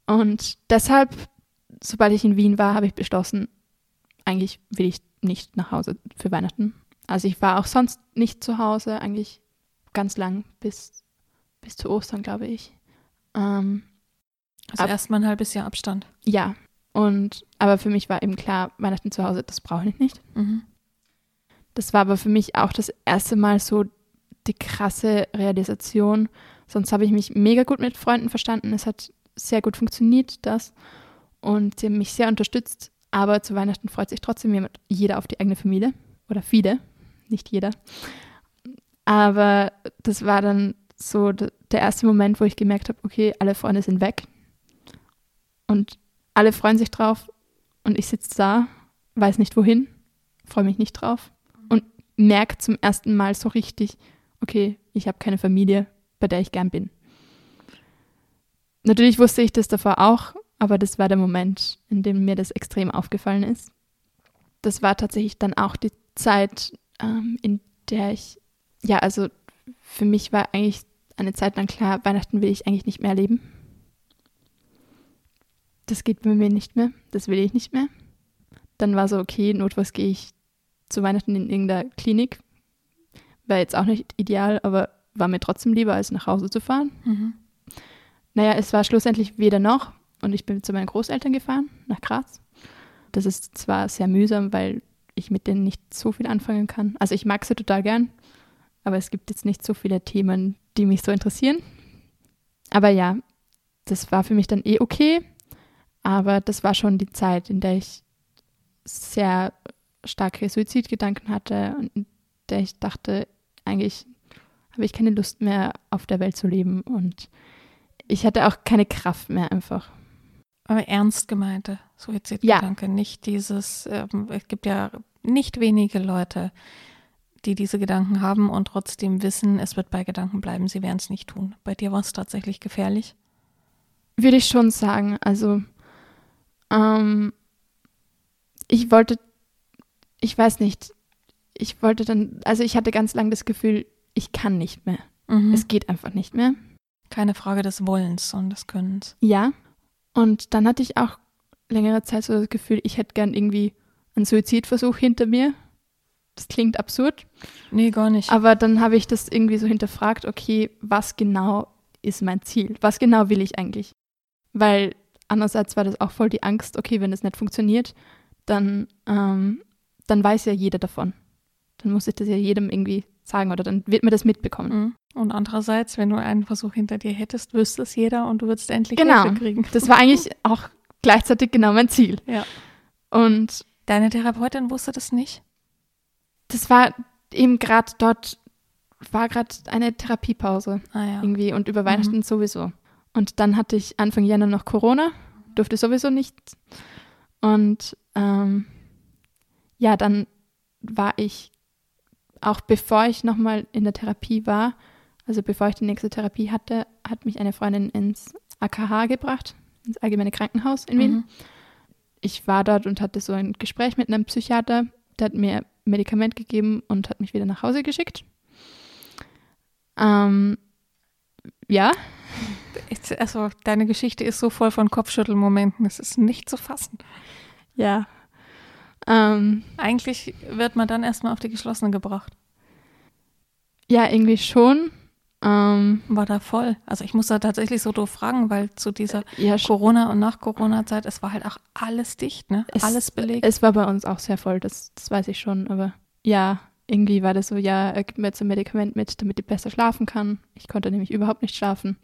[SPEAKER 2] Und deshalb, sobald ich in Wien war, habe ich beschlossen, eigentlich will ich nicht nach Hause für Weihnachten. Also ich war auch sonst nicht zu Hause, eigentlich ganz lang, bis, bis zu Ostern, glaube ich. Ähm,
[SPEAKER 1] also erstmal ein halbes Jahr Abstand.
[SPEAKER 2] Ja. Und aber für mich war eben klar, Weihnachten zu Hause, das brauche ich nicht. Mhm. Das war aber für mich auch das erste Mal so die krasse Realisation. Sonst habe ich mich mega gut mit Freunden verstanden. Es hat sehr gut funktioniert, das. Und sie haben mich sehr unterstützt. Aber zu Weihnachten freut sich trotzdem jeder auf die eigene Familie. Oder viele, nicht jeder. Aber das war dann so der erste Moment, wo ich gemerkt habe, okay, alle Freunde sind weg. Und alle freuen sich drauf. Und ich sitze da, weiß nicht wohin, freue mich nicht drauf. Und merke zum ersten Mal so richtig, okay, ich habe keine Familie, bei der ich gern bin. Natürlich wusste ich das davor auch, aber das war der Moment, in dem mir das extrem aufgefallen ist. Das war tatsächlich dann auch die Zeit, ähm, in der ich, ja, also für mich war eigentlich eine Zeit lang klar, Weihnachten will ich eigentlich nicht mehr erleben. Das geht bei mir nicht mehr, das will ich nicht mehr. Dann war so, okay, notfalls gehe ich zu Weihnachten in irgendeiner Klinik. War jetzt auch nicht ideal, aber war mir trotzdem lieber, als nach Hause zu fahren. Mhm. Naja, es war schlussendlich weder noch, und ich bin zu meinen Großeltern gefahren, nach Graz. Das ist zwar sehr mühsam, weil ich mit denen nicht so viel anfangen kann. Also ich mag sie total gern, aber es gibt jetzt nicht so viele Themen, die mich so interessieren. Aber ja, das war für mich dann eh okay. Aber das war schon die Zeit, in der ich sehr starke Suizidgedanken hatte und in der ich dachte, eigentlich habe ich keine Lust mehr auf der Welt zu leben und ich hatte auch keine Kraft mehr einfach.
[SPEAKER 1] Aber ernst gemeinte Suizidgedanke, ja. nicht dieses, ähm, es gibt ja nicht wenige Leute, die diese Gedanken haben und trotzdem wissen, es wird bei Gedanken bleiben, sie werden es nicht tun. Bei dir war es tatsächlich gefährlich?
[SPEAKER 2] Würde ich schon sagen. Also, ähm, ich wollte, ich weiß nicht, ich wollte dann, also ich hatte ganz lange das Gefühl, ich kann nicht mehr.
[SPEAKER 1] Mhm.
[SPEAKER 2] Es geht einfach nicht mehr.
[SPEAKER 1] Keine Frage des Wollens, sondern des Könnens.
[SPEAKER 2] Ja. Und dann hatte ich auch längere Zeit so das Gefühl, ich hätte gern irgendwie einen Suizidversuch hinter mir. Das klingt absurd.
[SPEAKER 1] Nee, gar nicht.
[SPEAKER 2] Aber dann habe ich das irgendwie so hinterfragt, okay, was genau ist mein Ziel? Was genau will ich eigentlich? Weil andererseits war das auch voll die Angst, okay, wenn das nicht funktioniert, dann, ähm, dann weiß ja jeder davon. Dann muss ich das ja jedem irgendwie sagen oder dann wird mir das mitbekommen.
[SPEAKER 1] Mhm. Und andererseits, wenn du einen Versuch hinter dir hättest, wüsste es jeder und du würdest endlich
[SPEAKER 2] Genau.
[SPEAKER 1] Hilfe kriegen.
[SPEAKER 2] Das war eigentlich auch gleichzeitig genau mein Ziel.
[SPEAKER 1] Ja.
[SPEAKER 2] Und
[SPEAKER 1] Deine Therapeutin wusste das nicht?
[SPEAKER 2] das war eben gerade dort, war gerade eine Therapiepause
[SPEAKER 1] Ah ja.
[SPEAKER 2] irgendwie und über Weihnachten sowieso. Und dann hatte ich Anfang Januar noch Corona, durfte sowieso nicht. Und ähm, ja, dann war ich, auch bevor ich nochmal in der Therapie war, also bevor ich die nächste Therapie hatte, hat mich eine Freundin ins AKH gebracht, ins Allgemeine Krankenhaus in Wien.
[SPEAKER 1] Mhm.
[SPEAKER 2] Ich war dort und hatte so ein Gespräch mit einem Psychiater, der hat mir Medikament gegeben und hat mich wieder nach Hause geschickt. Ähm, ja,
[SPEAKER 1] Also, deine Geschichte ist so voll von Kopfschüttelmomenten, es ist nicht zu fassen.
[SPEAKER 2] ja. Ähm,
[SPEAKER 1] Eigentlich wird man dann erstmal auf die geschlossene gebracht.
[SPEAKER 2] ja, irgendwie schon. Ähm,
[SPEAKER 1] War da voll. Also, ich muss da tatsächlich so doof fragen, weil zu dieser
[SPEAKER 2] ja, sch-
[SPEAKER 1] Corona- und Nach-Corona-Zeit, es war halt auch alles dicht, ne?
[SPEAKER 2] Es-
[SPEAKER 1] alles belegt.
[SPEAKER 2] es war bei uns auch sehr voll, das, das weiß ich schon, aber ja, irgendwie war das so, ja, er gibt mir jetzt ein Medikament mit, damit ich besser schlafen kann. Ich konnte nämlich überhaupt nicht schlafen.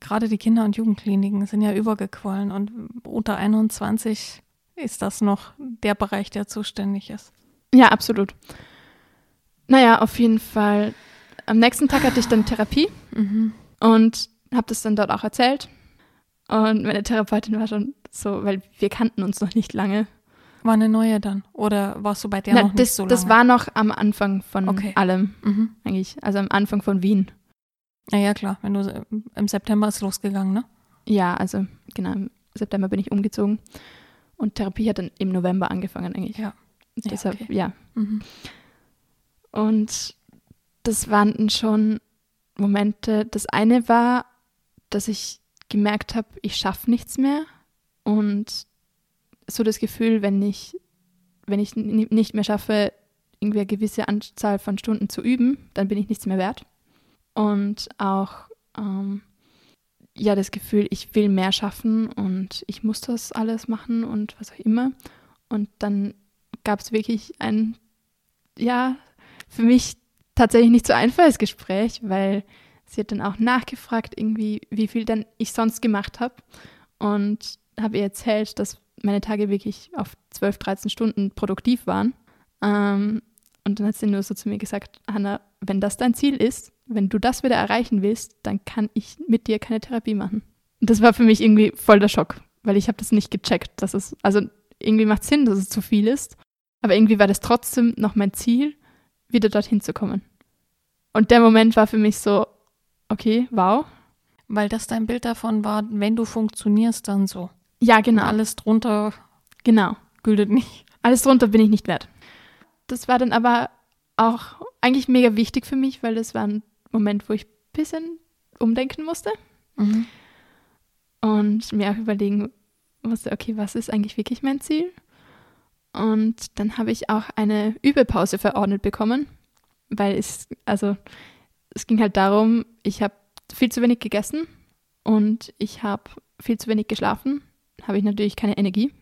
[SPEAKER 1] Gerade die Kinder- und Jugendkliniken sind ja übergequollen und unter 21 ist das noch der Bereich, der zuständig ist.
[SPEAKER 2] Ja, absolut. Naja, auf jeden Fall. Am nächsten Tag hatte ich dann Therapie und habe das dann dort auch erzählt. Und meine Therapeutin war schon so, weil wir kannten uns noch nicht lange.
[SPEAKER 1] War eine neue dann? Oder warst du bei der
[SPEAKER 2] Na,
[SPEAKER 1] noch nicht
[SPEAKER 2] das,
[SPEAKER 1] so lange?
[SPEAKER 2] das war noch am Anfang von
[SPEAKER 1] Okay.
[SPEAKER 2] allem
[SPEAKER 1] Mhm.
[SPEAKER 2] eigentlich, also am Anfang von Wien.
[SPEAKER 1] Ja, ja, klar. Wenn du im September ist losgegangen, ne?
[SPEAKER 2] Ja, also genau, im September bin ich umgezogen und Therapie hat dann im November angefangen eigentlich.
[SPEAKER 1] Ja. Ja,
[SPEAKER 2] Deshalb,
[SPEAKER 1] okay.
[SPEAKER 2] ja.
[SPEAKER 1] Mhm.
[SPEAKER 2] Und das waren schon Momente. Das eine war, dass ich gemerkt habe, ich schaffe nichts mehr und so das Gefühl, wenn ich, wenn ich nicht mehr schaffe, irgendwie eine gewisse Anzahl von Stunden zu üben, dann bin ich nichts mehr wert. Und auch ähm, ja das Gefühl, ich will mehr schaffen und ich muss das alles machen und was auch immer. Und dann gab es wirklich ein, ja, für mich tatsächlich nicht so einfaches Gespräch, weil sie hat dann auch nachgefragt, irgendwie, wie viel dann ich sonst gemacht habe. Und habe ihr erzählt, dass meine Tage wirklich auf 12, 13 Stunden produktiv waren. Ähm, und dann hat sie nur so zu mir gesagt, Hanna, wenn das dein Ziel ist, wenn du das wieder erreichen willst, dann kann ich mit dir keine Therapie machen. Und das war für mich irgendwie voll der Schock, weil ich habe das nicht gecheckt, dass es, also irgendwie macht Sinn, dass es zu viel ist, aber irgendwie war das trotzdem noch mein Ziel, wieder dorthin zu kommen. Und der Moment war für mich so, okay, wow.
[SPEAKER 1] Weil das dein Bild davon war, wenn du funktionierst, dann so.
[SPEAKER 2] Ja, genau.
[SPEAKER 1] alles drunter
[SPEAKER 2] Genau.
[SPEAKER 1] gültet nicht.
[SPEAKER 2] Alles drunter bin ich nicht wert. Das war dann aber auch eigentlich mega wichtig für mich, weil das war ein Moment, wo ich ein bisschen umdenken musste
[SPEAKER 1] Mhm.
[SPEAKER 2] und mir auch überlegen musste, okay, was ist eigentlich wirklich mein Ziel? Und dann habe ich auch eine Übepause verordnet bekommen, weil es, also es ging halt darum, ich habe viel zu wenig gegessen und ich habe viel zu wenig geschlafen, habe ich natürlich keine Energie.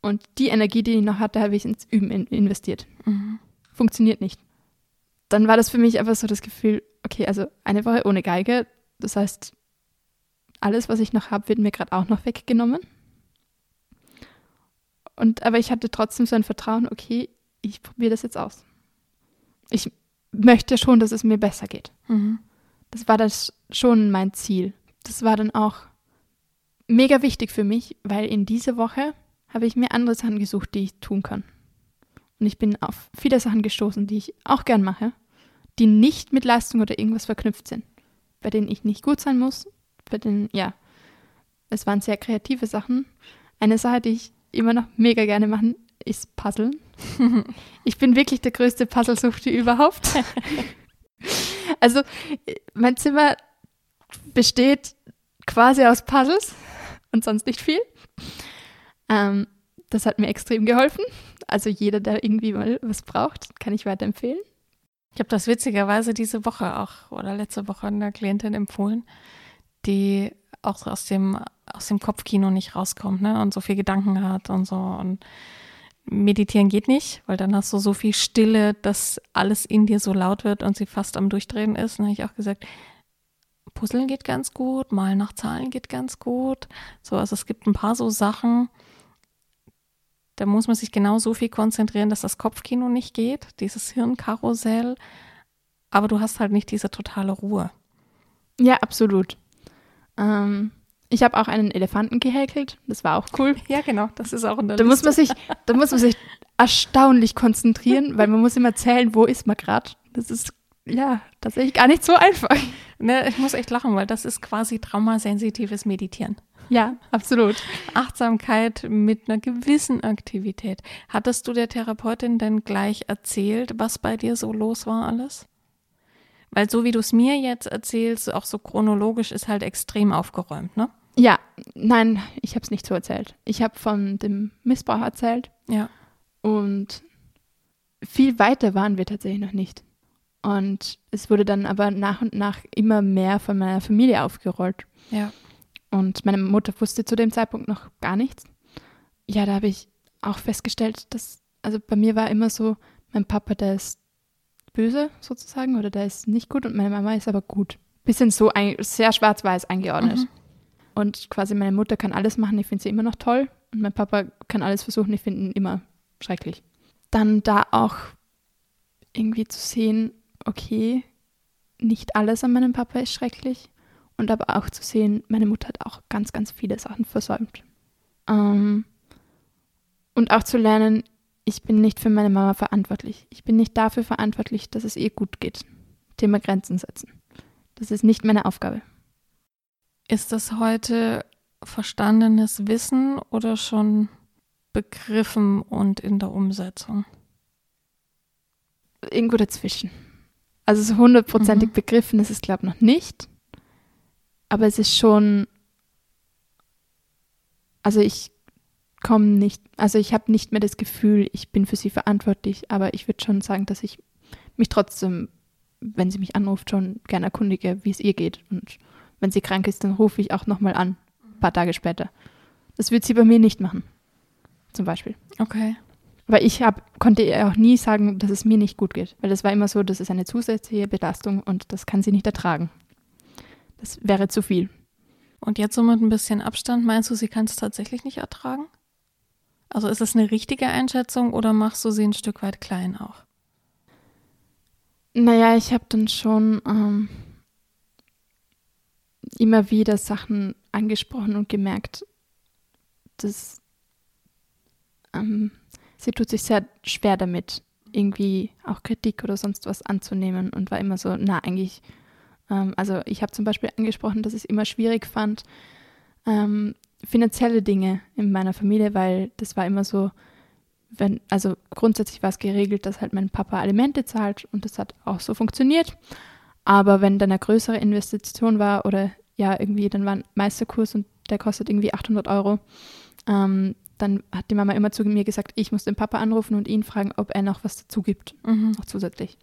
[SPEAKER 2] Und die Energie, die ich noch hatte, habe ich ins Üben in investiert.
[SPEAKER 1] Mhm.
[SPEAKER 2] Funktioniert nicht. Dann war das für mich einfach so das Gefühl, okay, also eine Woche ohne Geige, das heißt, alles, was ich noch habe, wird mir gerade auch noch weggenommen. Und aber ich hatte trotzdem so ein Vertrauen, okay, ich probiere das jetzt aus. Ich möchte schon, dass es mir besser geht.
[SPEAKER 1] Mhm.
[SPEAKER 2] Das war das schon mein Ziel. Das war dann auch mega wichtig für mich, weil in dieser Woche habe ich mir andere Sachen gesucht, die ich tun kann. Und ich bin auf viele Sachen gestoßen, die ich auch gern mache, die nicht mit Leistung oder irgendwas verknüpft sind, bei denen ich nicht gut sein muss, bei denen, ja, es waren sehr kreative Sachen. Eine Sache, die ich immer noch mega gerne mache, ist Puzzeln. [laughs] ich bin wirklich der größte Puzzlesuchte überhaupt. [laughs] also mein Zimmer besteht quasi aus Puzzles und sonst nicht viel. Ähm, das hat mir extrem geholfen. Also jeder, der irgendwie mal was braucht, kann ich weiterempfehlen.
[SPEAKER 1] Ich habe das witzigerweise diese Woche auch oder letzte Woche einer Klientin empfohlen, die auch aus dem, aus dem Kopfkino nicht rauskommt ne? und so viel Gedanken hat und so. Und meditieren geht nicht, weil dann hast du so viel Stille, dass alles in dir so laut wird und sie fast am Durchdrehen ist. Und dann habe ich auch gesagt, Puzzeln geht ganz gut, Malen nach Zahlen geht ganz gut. So, also es gibt ein paar so Sachen, da muss man sich genau so viel konzentrieren, dass das Kopfkino nicht geht, dieses Hirnkarussell. Aber du hast halt nicht diese totale Ruhe.
[SPEAKER 2] Ja, absolut. Ähm, ich habe auch einen Elefanten gehäkelt. Das war auch cool.
[SPEAKER 1] Ja, genau. Das ist auch in der
[SPEAKER 2] da Liste. muss man sich, Da muss man sich [laughs] erstaunlich konzentrieren, weil man muss immer zählen, wo ist man gerade. Das ist ja tatsächlich gar nicht so einfach. [laughs]
[SPEAKER 1] Ne, ich muss echt lachen, weil das ist quasi traumasensitives Meditieren.
[SPEAKER 2] Ja, absolut.
[SPEAKER 1] Achtsamkeit mit einer gewissen Aktivität. Hattest du der Therapeutin denn gleich erzählt, was bei dir so los war alles? Weil so wie du es mir jetzt erzählst, auch so chronologisch ist halt extrem aufgeräumt, ne?
[SPEAKER 2] Ja, nein, ich habe es nicht so erzählt. Ich habe von dem Missbrauch erzählt.
[SPEAKER 1] Ja.
[SPEAKER 2] Und viel weiter waren wir tatsächlich noch nicht. Und es wurde dann aber nach und nach immer mehr von meiner Familie aufgerollt.
[SPEAKER 1] Ja.
[SPEAKER 2] Und meine Mutter wusste zu dem Zeitpunkt noch gar nichts. Ja, da habe ich auch festgestellt, dass, also bei mir war immer so, mein Papa, der ist böse sozusagen oder der ist nicht gut und meine Mama ist aber gut. Bisschen so ein, sehr schwarz-weiß eingeordnet. Mhm. Und quasi meine Mutter kann alles machen, ich finde sie immer noch toll. Und mein Papa kann alles versuchen, ich finde ihn immer schrecklich. Dann da auch irgendwie zu sehen, okay, nicht alles an meinem Papa ist schrecklich. Und aber auch zu sehen, meine Mutter hat auch ganz, ganz viele Sachen versäumt. Ähm, und auch zu lernen, ich bin nicht für meine Mama verantwortlich. Ich bin nicht dafür verantwortlich, dass es ihr gut geht. Thema Grenzen setzen. Das ist nicht meine Aufgabe.
[SPEAKER 1] Ist das heute verstandenes Wissen oder schon begriffen und in der Umsetzung?
[SPEAKER 2] Irgendwo dazwischen. Also so hundertprozentig mhm. begriffen ist es, glaube ich, noch nicht. Aber es ist schon, also ich komme nicht, also ich habe nicht mehr das Gefühl, ich bin für sie verantwortlich, aber ich würde schon sagen, dass ich mich trotzdem, wenn sie mich anruft, schon gerne erkundige, wie es ihr geht. Und wenn sie krank ist, dann rufe ich auch nochmal an, ein paar Tage später. Das wird sie bei mir nicht machen, zum Beispiel.
[SPEAKER 1] Okay.
[SPEAKER 2] Weil ich hab, konnte ihr auch nie sagen, dass es mir nicht gut geht. Weil es war immer so, das ist eine zusätzliche Belastung und das kann sie nicht ertragen. Das wäre zu viel.
[SPEAKER 1] Und jetzt so mit ein bisschen Abstand, meinst du, sie kann es tatsächlich nicht ertragen? Also ist das eine richtige Einschätzung oder machst du sie ein Stück weit klein auch?
[SPEAKER 2] Naja, ich habe dann schon ähm, immer wieder Sachen angesprochen und gemerkt, dass ähm, sie tut sich sehr schwer damit, irgendwie auch Kritik oder sonst was anzunehmen und war immer so, na, eigentlich, ähm, also ich habe zum Beispiel angesprochen, dass ich es immer schwierig fand, ähm, finanzielle Dinge in meiner Familie, weil das war immer so, wenn, also grundsätzlich war es geregelt, dass halt mein Papa Alimente zahlt und das hat auch so funktioniert. Aber wenn dann eine größere Investition war oder ja, irgendwie, dann war ein Meisterkurs und der kostet irgendwie 800 Euro, ähm, dann hat die Mama immer zu mir gesagt, ich muss den Papa anrufen und ihn fragen, ob er noch was dazu gibt, mhm. noch zusätzlich.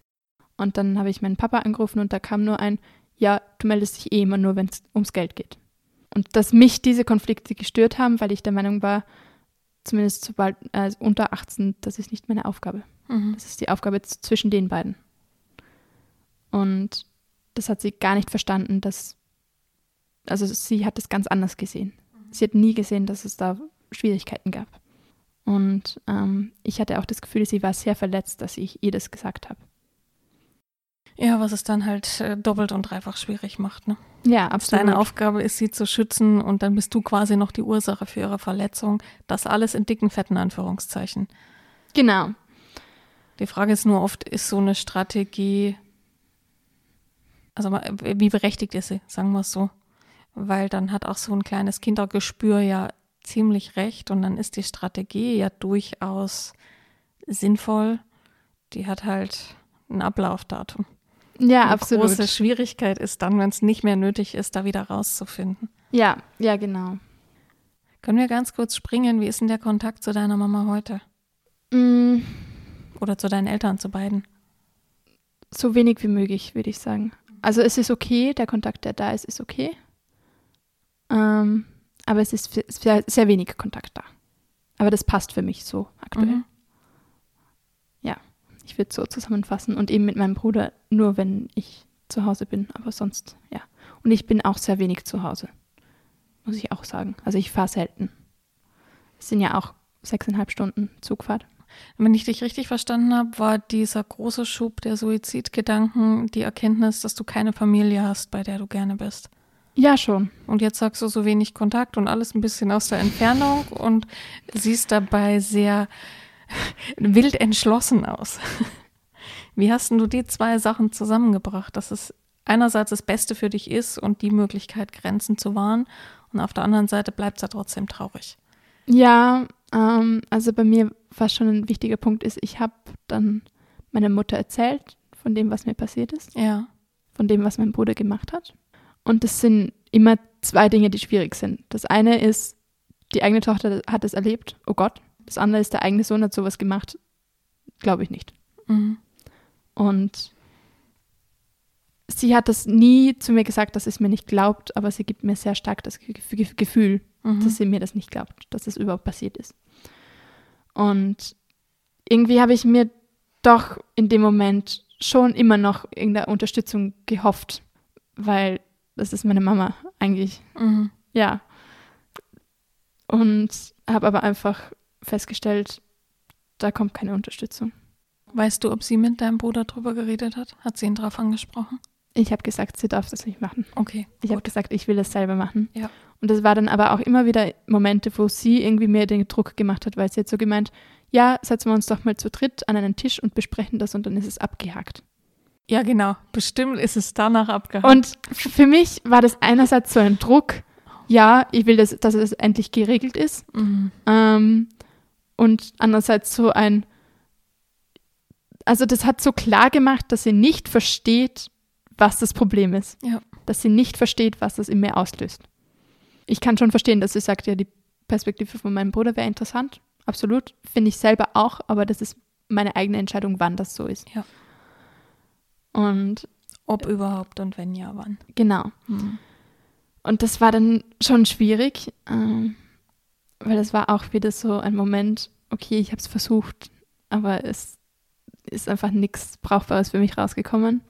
[SPEAKER 2] Und dann habe ich meinen Papa angerufen und da kam nur ein, ja, du meldest dich eh immer nur, wenn es ums Geld geht. Und dass mich diese Konflikte gestört haben, weil ich der Meinung war, zumindest sobald äh, unter 18, das ist nicht meine Aufgabe. Mhm. Das ist die Aufgabe zwischen den beiden. Und das hat sie gar nicht verstanden, dass, also sie hat es ganz anders gesehen. Sie hat nie gesehen, dass es da Schwierigkeiten gab. Und ähm, ich hatte auch das Gefühl, sie war sehr verletzt, dass ich ihr das gesagt habe.
[SPEAKER 1] Ja, was es dann halt äh, doppelt und dreifach schwierig macht, ne?
[SPEAKER 2] Ja, absolut.
[SPEAKER 1] Deine Aufgabe ist, sie zu schützen und dann bist du quasi noch die Ursache für ihre Verletzung. Das alles in dicken, fetten Anführungszeichen.
[SPEAKER 2] Genau.
[SPEAKER 1] Die Frage ist nur oft, ist so eine Strategie, also wie berechtigt ist sie, sagen wir es so. Weil dann hat auch so ein kleines Kindergespür ja ziemlich recht und dann ist die Strategie ja durchaus sinnvoll. Die hat halt ein Ablaufdatum.
[SPEAKER 2] Ja,
[SPEAKER 1] Die
[SPEAKER 2] absolut.
[SPEAKER 1] große Schwierigkeit ist dann, wenn es nicht mehr nötig ist, da wieder rauszufinden.
[SPEAKER 2] Ja, ja, genau.
[SPEAKER 1] Können wir ganz kurz springen? Wie ist denn der Kontakt zu deiner Mama heute?
[SPEAKER 2] Mm,
[SPEAKER 1] Oder zu deinen Eltern, zu beiden?
[SPEAKER 2] so wenig wie möglich, würde ich sagen. Also es ist okay, der Kontakt, der da ist, ist okay. Ähm, aber es ist sehr, sehr wenig Kontakt da. Aber das passt für mich so aktuell.
[SPEAKER 1] Mhm.
[SPEAKER 2] Ich würde so zusammenfassen und eben mit meinem Bruder nur, wenn ich zu Hause bin, aber sonst, ja. Und ich bin auch sehr wenig zu Hause, muss ich auch sagen. Also ich fahre selten. Es sind ja auch sechseinhalb Stunden Zugfahrt.
[SPEAKER 1] Wenn ich dich richtig verstanden habe, war dieser große Schub der Suizidgedanken die Erkenntnis, dass du keine Familie hast, bei der du gerne bist.
[SPEAKER 2] Ja, schon.
[SPEAKER 1] Und jetzt sagst du so wenig Kontakt und alles ein bisschen aus der Entfernung und siehst dabei sehr [laughs] wild entschlossen aus. [laughs] Wie hast denn du die zwei Sachen zusammengebracht, dass es einerseits das Beste für dich ist und die Möglichkeit, Grenzen zu wahren und auf der anderen Seite bleibt es ja trotzdem traurig.
[SPEAKER 2] Ja, ähm, also bei mir was schon ein wichtiger Punkt ist, ich habe dann meiner Mutter erzählt von dem, was mir passiert ist,
[SPEAKER 1] Ja.
[SPEAKER 2] von dem, was mein Bruder gemacht hat. Und das sind immer zwei Dinge, die schwierig sind. Das eine ist, die eigene Tochter hat es erlebt, oh Gott. Das andere ist, der eigene Sohn hat sowas gemacht, glaube ich nicht.
[SPEAKER 1] Mhm.
[SPEAKER 2] Und sie hat das nie zu mir gesagt, dass sie es mir nicht glaubt, aber sie gibt mir sehr stark das Ge- Ge- Gefühl,
[SPEAKER 1] Mhm.
[SPEAKER 2] dass sie mir das nicht glaubt, dass es überhaupt passiert ist. Und irgendwie habe ich mir doch in dem Moment schon immer noch irgendeine Unterstützung gehofft, weil das ist meine Mama eigentlich,
[SPEAKER 1] Mhm.
[SPEAKER 2] ja. Und habe aber einfach festgestellt, da kommt keine Unterstützung.
[SPEAKER 1] Weißt du, ob sie mit deinem Bruder drüber geredet hat? Hat sie ihn drauf angesprochen?
[SPEAKER 2] Ich habe gesagt, sie darf das nicht machen.
[SPEAKER 1] Okay.
[SPEAKER 2] Ich habe gesagt, ich will das selber machen.
[SPEAKER 1] Ja.
[SPEAKER 2] Und das war dann aber auch immer wieder Momente, wo sie irgendwie mir den Druck gemacht hat, weil sie hat so gemeint, ja, setzen wir uns doch mal zu dritt an einen Tisch und besprechen das und dann ist es abgehakt.
[SPEAKER 1] Ja, genau. Bestimmt ist es danach abgehakt.
[SPEAKER 2] Und für mich war das einerseits so ein Druck, ja, ich will, das, dass es endlich geregelt ist.
[SPEAKER 1] Mhm.
[SPEAKER 2] Ähm, und andererseits so ein, also das hat so klar gemacht, dass sie nicht versteht, was das Problem ist.
[SPEAKER 1] Ja.
[SPEAKER 2] Dass sie nicht versteht, was das in mir auslöst. Ich kann schon verstehen, dass sie sagt, ja, die Perspektive von meinem Bruder wäre interessant. Absolut. Finde ich selber auch, aber das ist meine eigene Entscheidung, wann das so ist.
[SPEAKER 1] Ja.
[SPEAKER 2] Und
[SPEAKER 1] Ob überhaupt und wenn ja, wann.
[SPEAKER 2] genau.
[SPEAKER 1] Mhm.
[SPEAKER 2] Und das war dann schon schwierig, ähm, weil es war auch wieder so ein Moment, okay, ich habe es versucht, aber es ist einfach nichts Brauchbares für mich rausgekommen.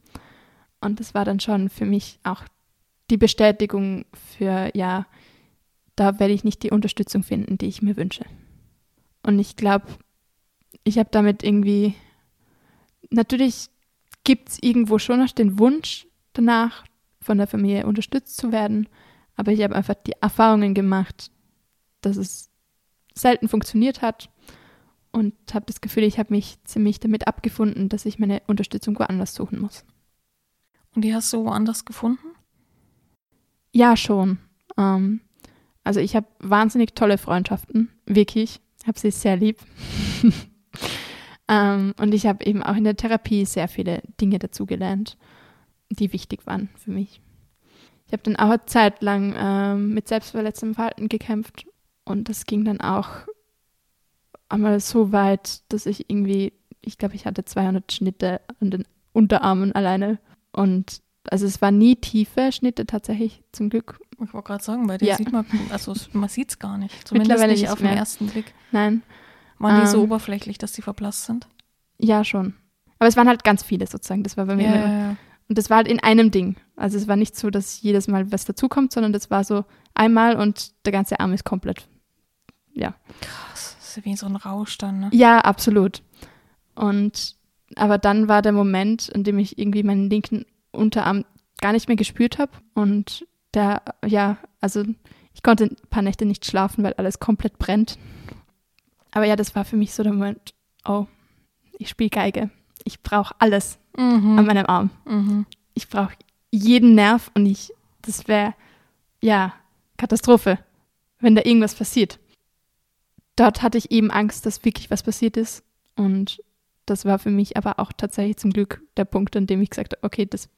[SPEAKER 2] Und das war dann schon für mich auch die Bestätigung für, ja, da werde ich nicht die Unterstützung finden, die ich mir wünsche. Und ich glaube, ich habe damit irgendwie, natürlich gibt es irgendwo schon noch den Wunsch danach, von der Familie unterstützt zu werden. Aber ich habe einfach die Erfahrungen gemacht, dass es selten funktioniert hat und habe das Gefühl, ich habe mich ziemlich damit abgefunden, dass ich meine Unterstützung woanders suchen muss.
[SPEAKER 1] Und die hast du woanders gefunden?
[SPEAKER 2] Ja, schon. Ähm, also ich habe wahnsinnig tolle Freundschaften, wirklich. Habe sie sehr lieb. [laughs] ähm, und ich habe eben auch in der Therapie sehr viele Dinge dazugelernt, die wichtig waren für mich. Ich habe dann auch eine Zeit lang ähm, mit selbstverletzendem Verhalten gekämpft und das ging dann auch einmal so weit, dass ich irgendwie, ich glaube, ich hatte 200 Schnitte an den Unterarmen alleine und also es waren nie tiefe Schnitte tatsächlich, zum Glück.
[SPEAKER 1] Ich wollte gerade sagen, bei dir
[SPEAKER 2] Ja.
[SPEAKER 1] sieht man, also man sieht es gar nicht. [laughs] Zumindest
[SPEAKER 2] Mittlerweile
[SPEAKER 1] nicht auf den ersten Blick.
[SPEAKER 2] Nein,
[SPEAKER 1] Waren die so
[SPEAKER 2] Ähm.
[SPEAKER 1] oberflächlich, dass die verblasst sind?
[SPEAKER 2] ja schon. Aber es waren halt ganz viele sozusagen. Das war bei mir immer.
[SPEAKER 1] ja.
[SPEAKER 2] Und das war halt in einem Ding. Also es war nicht so, dass jedes Mal was dazukommt, sondern das war so einmal und der ganze Arm ist komplett.
[SPEAKER 1] Krass. Das ist wie so ein Rausch dann, ne?
[SPEAKER 2] Ja, absolut. Und aber dann war der Moment, in dem ich irgendwie meinen linken Unterarm gar nicht mehr gespürt habe. Und der, ja, also ich konnte ein paar Nächte nicht schlafen, weil alles komplett brennt. Aber ja, das war für mich so der Moment, oh, ich spiele Geige. Ich brauche alles
[SPEAKER 1] Mhm.
[SPEAKER 2] an meinem Arm.
[SPEAKER 1] Mhm.
[SPEAKER 2] Ich brauche jeden Nerv und ich, das wäre, ja, Katastrophe, wenn da irgendwas passiert. Dort hatte ich eben Angst, dass wirklich was passiert ist. Und das war für mich aber auch tatsächlich zum Glück der Punkt, an dem ich gesagt habe, okay, das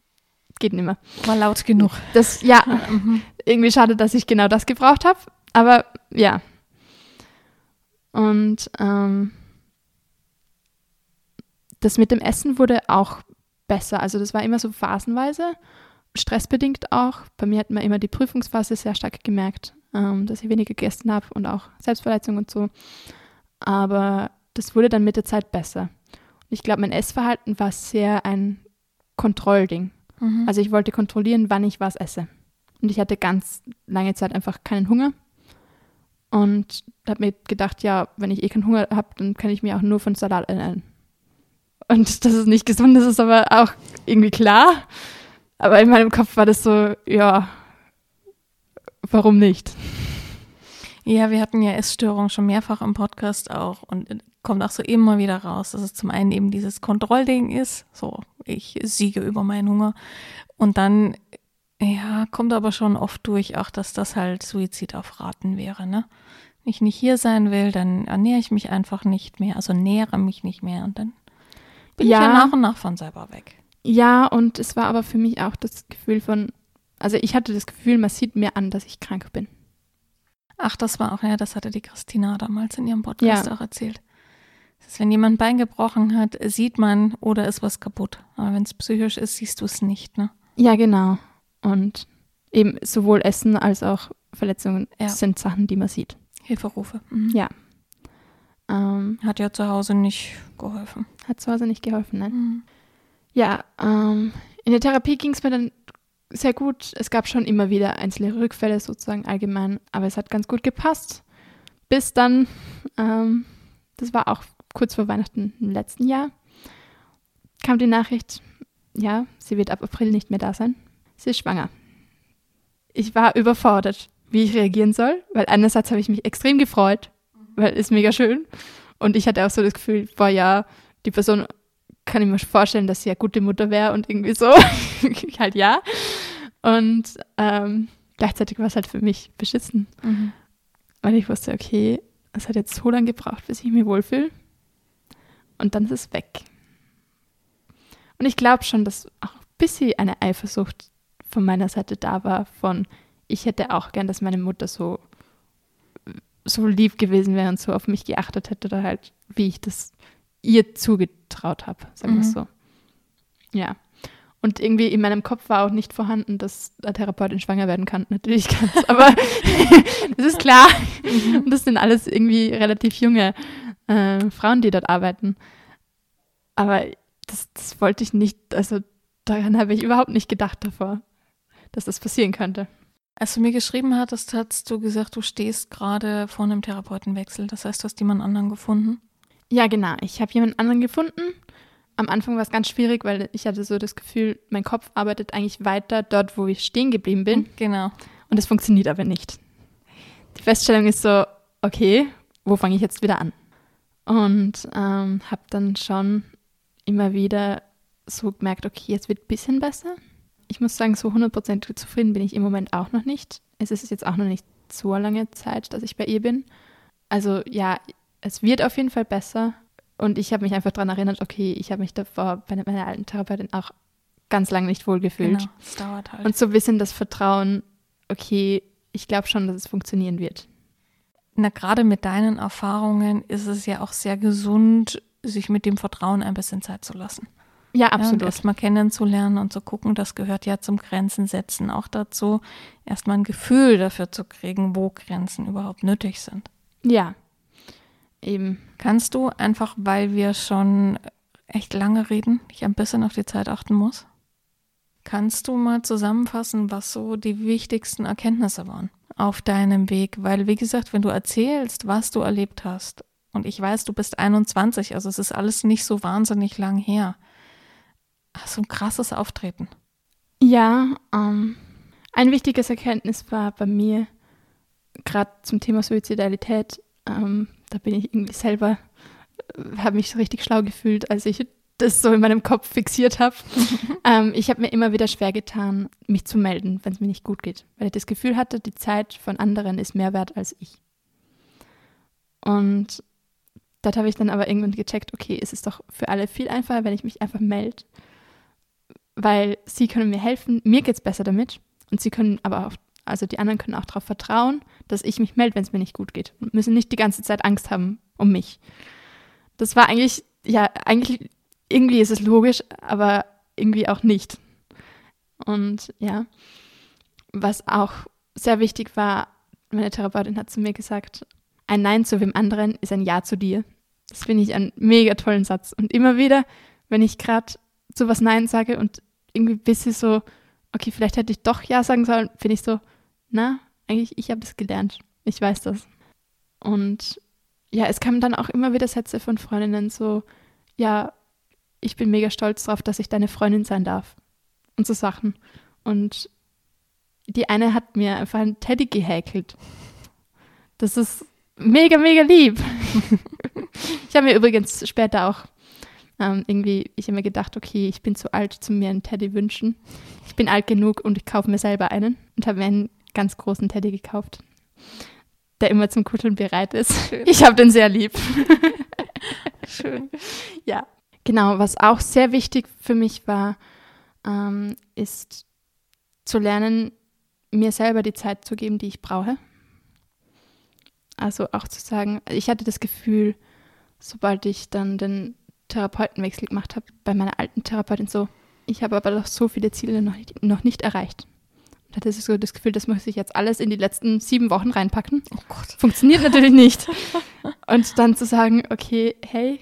[SPEAKER 2] geht nicht mehr.
[SPEAKER 1] War laut genug.
[SPEAKER 2] Das, ja, [laughs]
[SPEAKER 1] Mhm.
[SPEAKER 2] irgendwie schade, dass ich genau das gebraucht habe. Aber ja. Und ähm, das mit dem Essen wurde auch besser. Also das war immer so phasenweise, stressbedingt auch. Bei mir hat man immer die Prüfungsphase sehr stark gemerkt, ähm, dass ich weniger gegessen habe und auch Selbstverletzung und so. Aber das wurde dann mit der Zeit besser. Und ich glaube, mein Essverhalten war sehr ein Kontrollding.
[SPEAKER 1] Mhm.
[SPEAKER 2] Also ich wollte kontrollieren, wann ich was esse. Und ich hatte ganz lange Zeit einfach keinen Hunger. Und habe mir gedacht, ja, wenn ich eh keinen Hunger habe, dann kann ich mir auch nur von Salat ernähren. Und dass es nicht gesund ist, ist aber auch irgendwie klar. Aber in meinem Kopf war das so, ja, warum nicht?
[SPEAKER 1] Ja, wir hatten ja Essstörungen schon mehrfach im Podcast auch und kommt auch so immer wieder raus, dass es zum einen eben dieses Kontrollding ist, so ich siege über meinen Hunger und dann ja, kommt aber schon oft durch auch, dass das halt Suizid auf Raten wäre, ne? Wenn ich nicht hier sein will, dann ernähre ich mich einfach nicht mehr, also nähere mich nicht mehr und dann bin
[SPEAKER 2] Ja.
[SPEAKER 1] ich ja nach und nach von selber weg.
[SPEAKER 2] Ja, und es war aber für mich auch das Gefühl von, also ich hatte das Gefühl, man sieht mir an, dass ich krank bin.
[SPEAKER 1] Ach, das war auch, ja, das hatte die Christina damals in ihrem Podcast
[SPEAKER 2] Ja.
[SPEAKER 1] auch erzählt. Das ist, wenn jemand ein Bein gebrochen hat, sieht man oder ist was kaputt. Aber wenn es psychisch ist, siehst du es nicht, ne?
[SPEAKER 2] Ja, genau. Und eben sowohl Essen als auch Verletzungen
[SPEAKER 1] Ja.
[SPEAKER 2] sind Sachen, die man sieht.
[SPEAKER 1] Hilferufe. Mhm.
[SPEAKER 2] Ja. Ähm,
[SPEAKER 1] Hat ja zu Hause nicht geholfen.
[SPEAKER 2] hat zu Hause nicht geholfen, ne?
[SPEAKER 1] Mhm.
[SPEAKER 2] Ja, ähm, in der Therapie ging es mir dann sehr gut. Es gab schon immer wieder einzelne Rückfälle sozusagen allgemein, aber es hat ganz gut gepasst. Bis dann, ähm, das war auch kurz vor Weihnachten im letzten Jahr, kam die Nachricht, ja, sie wird ab April nicht mehr da sein. Sie ist schwanger. Ich war überfordert, wie ich reagieren soll, weil einerseits habe ich mich extrem gefreut, weil ist mega schön. Und ich hatte auch so das Gefühl, boah, ja, die Person kann ich mir vorstellen, dass sie eine gute Mutter wäre und irgendwie so. [laughs] halt ja. Und ähm, gleichzeitig war es halt für mich beschissen,
[SPEAKER 1] Mhm.
[SPEAKER 2] weil ich wusste, okay, es hat jetzt so lange gebraucht, bis ich mich wohlfühle. Und dann ist es weg. Und ich glaube schon, dass auch ein bisschen eine Eifersucht von meiner Seite da war, von ich hätte auch gern, dass meine Mutter so, so lieb gewesen wäre und so auf mich geachtet hätte oder halt, wie ich das ihr zugetraut habe, sagen wir es
[SPEAKER 1] Mhm.
[SPEAKER 2] so. Ja. Und irgendwie in meinem Kopf war auch nicht vorhanden, dass eine Therapeutin schwanger werden kann. Natürlich kann es, aber [laughs] das ist klar. Und das sind alles irgendwie relativ junge äh, Frauen, die dort arbeiten. Aber das, das wollte ich nicht, also daran habe ich überhaupt nicht gedacht davor, dass das passieren könnte.
[SPEAKER 1] Als du mir geschrieben hattest, hast du gesagt, du stehst gerade vor einem Therapeutenwechsel. Das heißt, du hast jemand anderen gefunden.
[SPEAKER 2] Ja, genau. Ich habe jemand anderen gefunden. Am Anfang war es ganz schwierig, weil ich hatte so das Gefühl, mein Kopf arbeitet eigentlich weiter dort, wo ich stehen geblieben bin.
[SPEAKER 1] Genau.
[SPEAKER 2] Und es funktioniert aber nicht. Die Feststellung ist so, okay, wo fange ich jetzt wieder an? Und ähm, habe dann schon immer wieder so gemerkt, okay, jetzt wird ein bisschen besser. Ich muss sagen, so 100% zufrieden bin ich im Moment auch noch nicht. Es ist jetzt auch noch nicht so lange Zeit, dass ich bei ihr bin. Also ja, es wird auf jeden Fall besser. Und ich habe mich einfach daran erinnert, okay, ich habe mich davor bei meiner alten Therapeutin auch ganz lange nicht wohlgefühlt.
[SPEAKER 1] Genau. Es dauert halt.
[SPEAKER 2] Und so ein bisschen das Vertrauen, okay, ich glaube schon, dass es funktionieren wird.
[SPEAKER 1] Na, gerade mit deinen Erfahrungen ist es ja auch sehr gesund, sich mit dem Vertrauen ein bisschen Zeit zu lassen.
[SPEAKER 2] Ja,
[SPEAKER 1] Ja, und
[SPEAKER 2] absolut.
[SPEAKER 1] erstmal kennenzulernen und zu gucken, das gehört ja zum Grenzen setzen auch dazu, erstmal ein Gefühl dafür zu kriegen, wo Grenzen überhaupt nötig sind.
[SPEAKER 2] Ja, eben.
[SPEAKER 1] Kannst du einfach, weil wir schon echt lange reden, ich ein bisschen auf die Zeit achten muss, kannst du mal zusammenfassen, was so die wichtigsten Erkenntnisse waren auf deinem Weg? Weil, wie gesagt, wenn du erzählst, was du erlebt hast, und ich weiß, du bist 21, also es ist alles nicht so wahnsinnig lang her, hast du ein krasses Auftreten.
[SPEAKER 2] Ja, ähm, ein wichtiges Erkenntnis war bei mir, gerade zum Thema Suizidalität, ähm, da bin ich irgendwie selber habe mich richtig schlau gefühlt, als ich das so in meinem Kopf fixiert habe. [laughs] ähm, ich habe mir immer wieder schwer getan, mich zu melden, wenn es mir nicht gut geht, weil ich das Gefühl hatte, die Zeit von anderen ist mehr wert als ich. Und dort habe ich dann aber irgendwann gecheckt, okay, es ist doch für alle viel einfacher, wenn ich mich einfach melde, weil sie können mir helfen, mir geht es besser damit und sie können aber auch, also die anderen können auch darauf vertrauen, dass ich mich melde, wenn es mir nicht gut geht und müssen nicht die ganze Zeit Angst haben um mich. Das war eigentlich, ja, eigentlich irgendwie ist es logisch, aber irgendwie auch nicht. Und ja, was auch sehr wichtig war, meine Therapeutin hat zu mir gesagt, ein Nein zu wem anderen ist ein Ja zu dir. Das finde ich einen mega tollen Satz. Und immer wieder, wenn ich gerade zu was Nein sage und irgendwie ein bisschen so, okay, vielleicht hätte ich doch Ja sagen sollen, finde ich so, na, eigentlich, ich habe das gelernt. Ich weiß das. Und ja, es kamen dann auch immer wieder Sätze von Freundinnen so, ja, ich bin mega stolz darauf, dass ich deine Freundin sein darf. Und so Sachen. Und die eine hat mir einfach einen Teddy gehäkelt. Das ist mega, mega lieb. [laughs] ich habe mir übrigens später auch ähm, irgendwie, ich habe mir gedacht, okay, ich bin zu alt, zu mir einen Teddy wünschen. Ich bin alt genug und ich kaufe mir selber einen und habe mir einen ganz großen Teddy gekauft, der immer zum Kuscheln bereit ist. Schön. Ich habe den sehr lieb. [laughs] Schön. Ja, Genau, was auch sehr wichtig für mich war, ähm, ist zu lernen, mir selber die Zeit zu geben, die ich brauche. Also auch zu sagen, ich hatte das Gefühl, sobald ich dann den Therapeutenwechsel gemacht habe, bei meiner alten Therapeutin so, ich habe aber noch so viele Ziele noch nicht, noch nicht erreicht. Und hatte so das Gefühl, das muss ich jetzt alles in die letzten sieben Wochen reinpacken. Oh Gott. Funktioniert [laughs] natürlich nicht. Und dann zu sagen, okay, hey,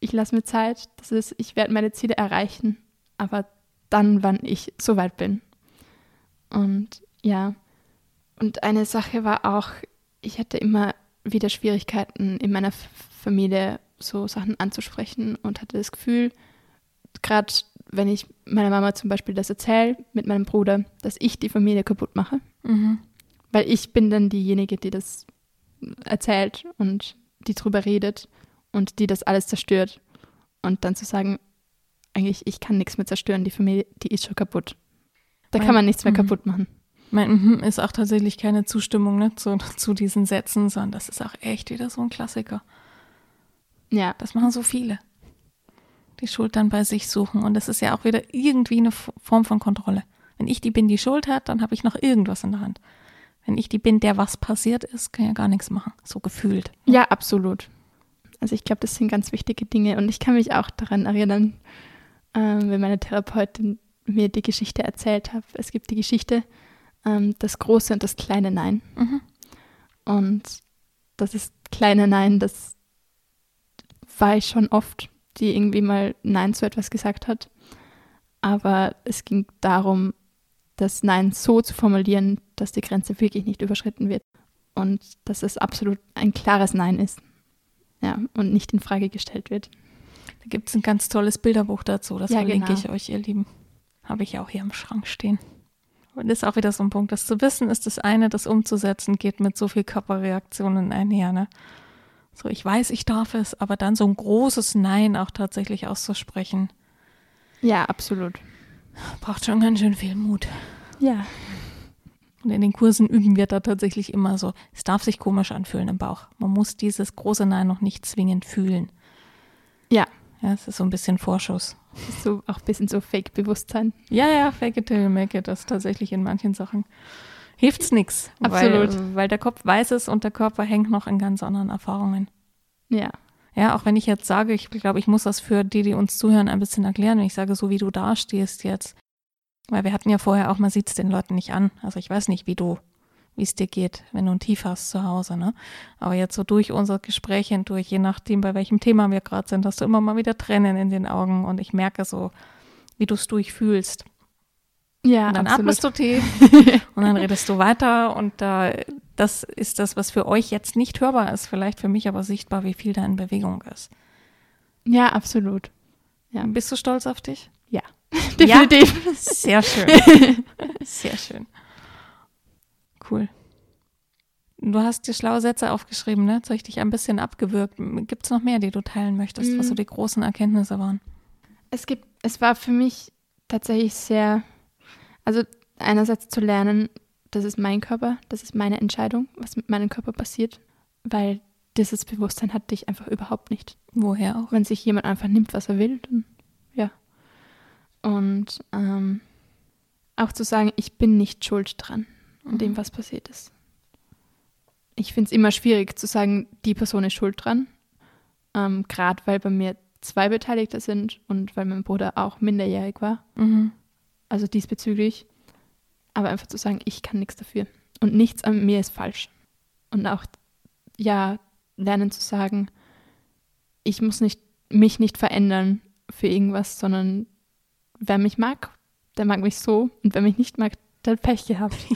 [SPEAKER 2] ich lasse mir Zeit, das ist, ich werde meine Ziele erreichen, aber dann, wann ich soweit bin. Und ja, und eine Sache war auch, ich hatte immer wieder Schwierigkeiten in meiner Familie so Sachen anzusprechen und hatte das Gefühl, gerade wenn ich meiner Mama zum Beispiel das erzähle mit meinem Bruder, dass ich die Familie kaputt mache. Mhm. Weil ich bin dann diejenige, die das erzählt und die drüber redet und die das alles zerstört. Und dann zu sagen, eigentlich, ich kann nichts mehr zerstören, die Familie, die ist schon kaputt. Da mein, kann man nichts mehr mhm. kaputt machen.
[SPEAKER 1] Mein mhm ist auch tatsächlich keine Zustimmung ne, zu, zu diesen Sätzen, sondern das ist auch echt wieder so ein Klassiker. Ja. Das machen so viele. Die Schuld dann bei sich suchen. Und das ist ja auch wieder irgendwie eine Form von Kontrolle. Wenn ich die bin, die Schuld hat, dann habe ich noch irgendwas in der Hand. Wenn ich die bin, der was passiert ist, kann ja gar nichts machen. So gefühlt.
[SPEAKER 2] Ja, absolut. Also ich glaube, das sind ganz wichtige Dinge. Und ich kann mich auch daran erinnern, ähm, wenn meine Therapeutin mir die Geschichte erzählt hat. Es gibt die Geschichte, ähm, das große und das kleine Nein. Mhm. Und das ist kleine Nein, das war ich schon oft, die irgendwie mal Nein zu etwas gesagt hat. Aber es ging darum, das Nein so zu formulieren, dass die Grenze wirklich nicht überschritten wird. Und dass es absolut ein klares Nein ist. Ja, und nicht in Frage gestellt wird.
[SPEAKER 1] Da gibt es ein ganz tolles Bilderbuch dazu, das ja, verlinke genau. ich euch, ihr Lieben. Habe ich auch hier im Schrank stehen. Und das ist auch wieder so ein Punkt. Das zu wissen ist das eine, das umzusetzen geht mit so viel Körperreaktionen einher. Ne? So, ich weiß, ich darf es, aber dann so ein großes Nein auch tatsächlich auszusprechen.
[SPEAKER 2] Ja, absolut.
[SPEAKER 1] Braucht schon ganz schön viel Mut.
[SPEAKER 2] Ja.
[SPEAKER 1] Und in den Kursen üben wir da tatsächlich immer so, es darf sich komisch anfühlen im Bauch. Man muss dieses große Nein noch nicht zwingend fühlen.
[SPEAKER 2] Ja.
[SPEAKER 1] Ja, es ist so ein bisschen Vorschuss.
[SPEAKER 2] ist so auch ein bisschen so Fake-Bewusstsein.
[SPEAKER 1] Ja, ja, fake it till you make it. Das ist tatsächlich in manchen Sachen hilft es nichts. Absolut. Weil, weil der Kopf weiß es und der Körper hängt noch in ganz anderen Erfahrungen.
[SPEAKER 2] Ja.
[SPEAKER 1] Ja, auch wenn ich jetzt sage, ich glaube, ich muss das für die, die uns zuhören, ein bisschen erklären. Wenn ich sage, so wie du dastehst jetzt, weil wir hatten ja vorher auch, man sieht es den Leuten nicht an. Also ich weiß nicht, wie du, wie es dir geht, wenn du ein Tief hast zu Hause, ne? Aber jetzt so durch unsere Gespräche hindurch, je nachdem, bei welchem Thema wir gerade sind, hast du immer mal wieder Tränen in den Augen und ich merke so, wie du es durchfühlst.
[SPEAKER 2] Ja,
[SPEAKER 1] und dann
[SPEAKER 2] absolut.
[SPEAKER 1] atmest du tief [laughs] und dann redest du weiter und da, das ist das, was für euch jetzt nicht hörbar ist, vielleicht für mich aber sichtbar, wie viel da in Bewegung ist.
[SPEAKER 2] Ja, absolut.
[SPEAKER 1] Ja. Bist du stolz auf dich?
[SPEAKER 2] Ja. [laughs] Definitiv.
[SPEAKER 1] Ja, sehr schön. [laughs] Sehr schön. Cool. Du hast dir schlaue Sätze aufgeschrieben, ne? Jetzt habe ich dich ein bisschen abgewürgt. Gibt es noch mehr, die du teilen möchtest, was so
[SPEAKER 2] Mm.
[SPEAKER 1] die großen Erkenntnisse waren?
[SPEAKER 2] Es gibt, es war für mich tatsächlich sehr, also einerseits zu lernen, das ist mein Körper, das ist meine Entscheidung, was mit meinem Körper passiert, weil dieses Bewusstsein hatte ich einfach überhaupt nicht.
[SPEAKER 1] Woher auch?
[SPEAKER 2] Wenn sich jemand einfach nimmt, was er will, dann ja. Und ähm, auch zu sagen, ich bin nicht schuld dran an dem, was passiert ist. Ich finde es immer schwierig zu sagen, die Person ist schuld dran. Ähm, Gerade weil bei mir zwei Beteiligte sind und weil mein Bruder auch minderjährig war.
[SPEAKER 1] Mhm.
[SPEAKER 2] Also diesbezüglich. Aber einfach zu sagen, ich kann nichts dafür. Und nichts an mir ist falsch. Und auch, ja, lernen zu sagen, ich muss nicht, mich nicht verändern für irgendwas, sondern wer mich mag, der mag mich so. Und wer mich nicht mag, der hat Pech gehabt. [laughs]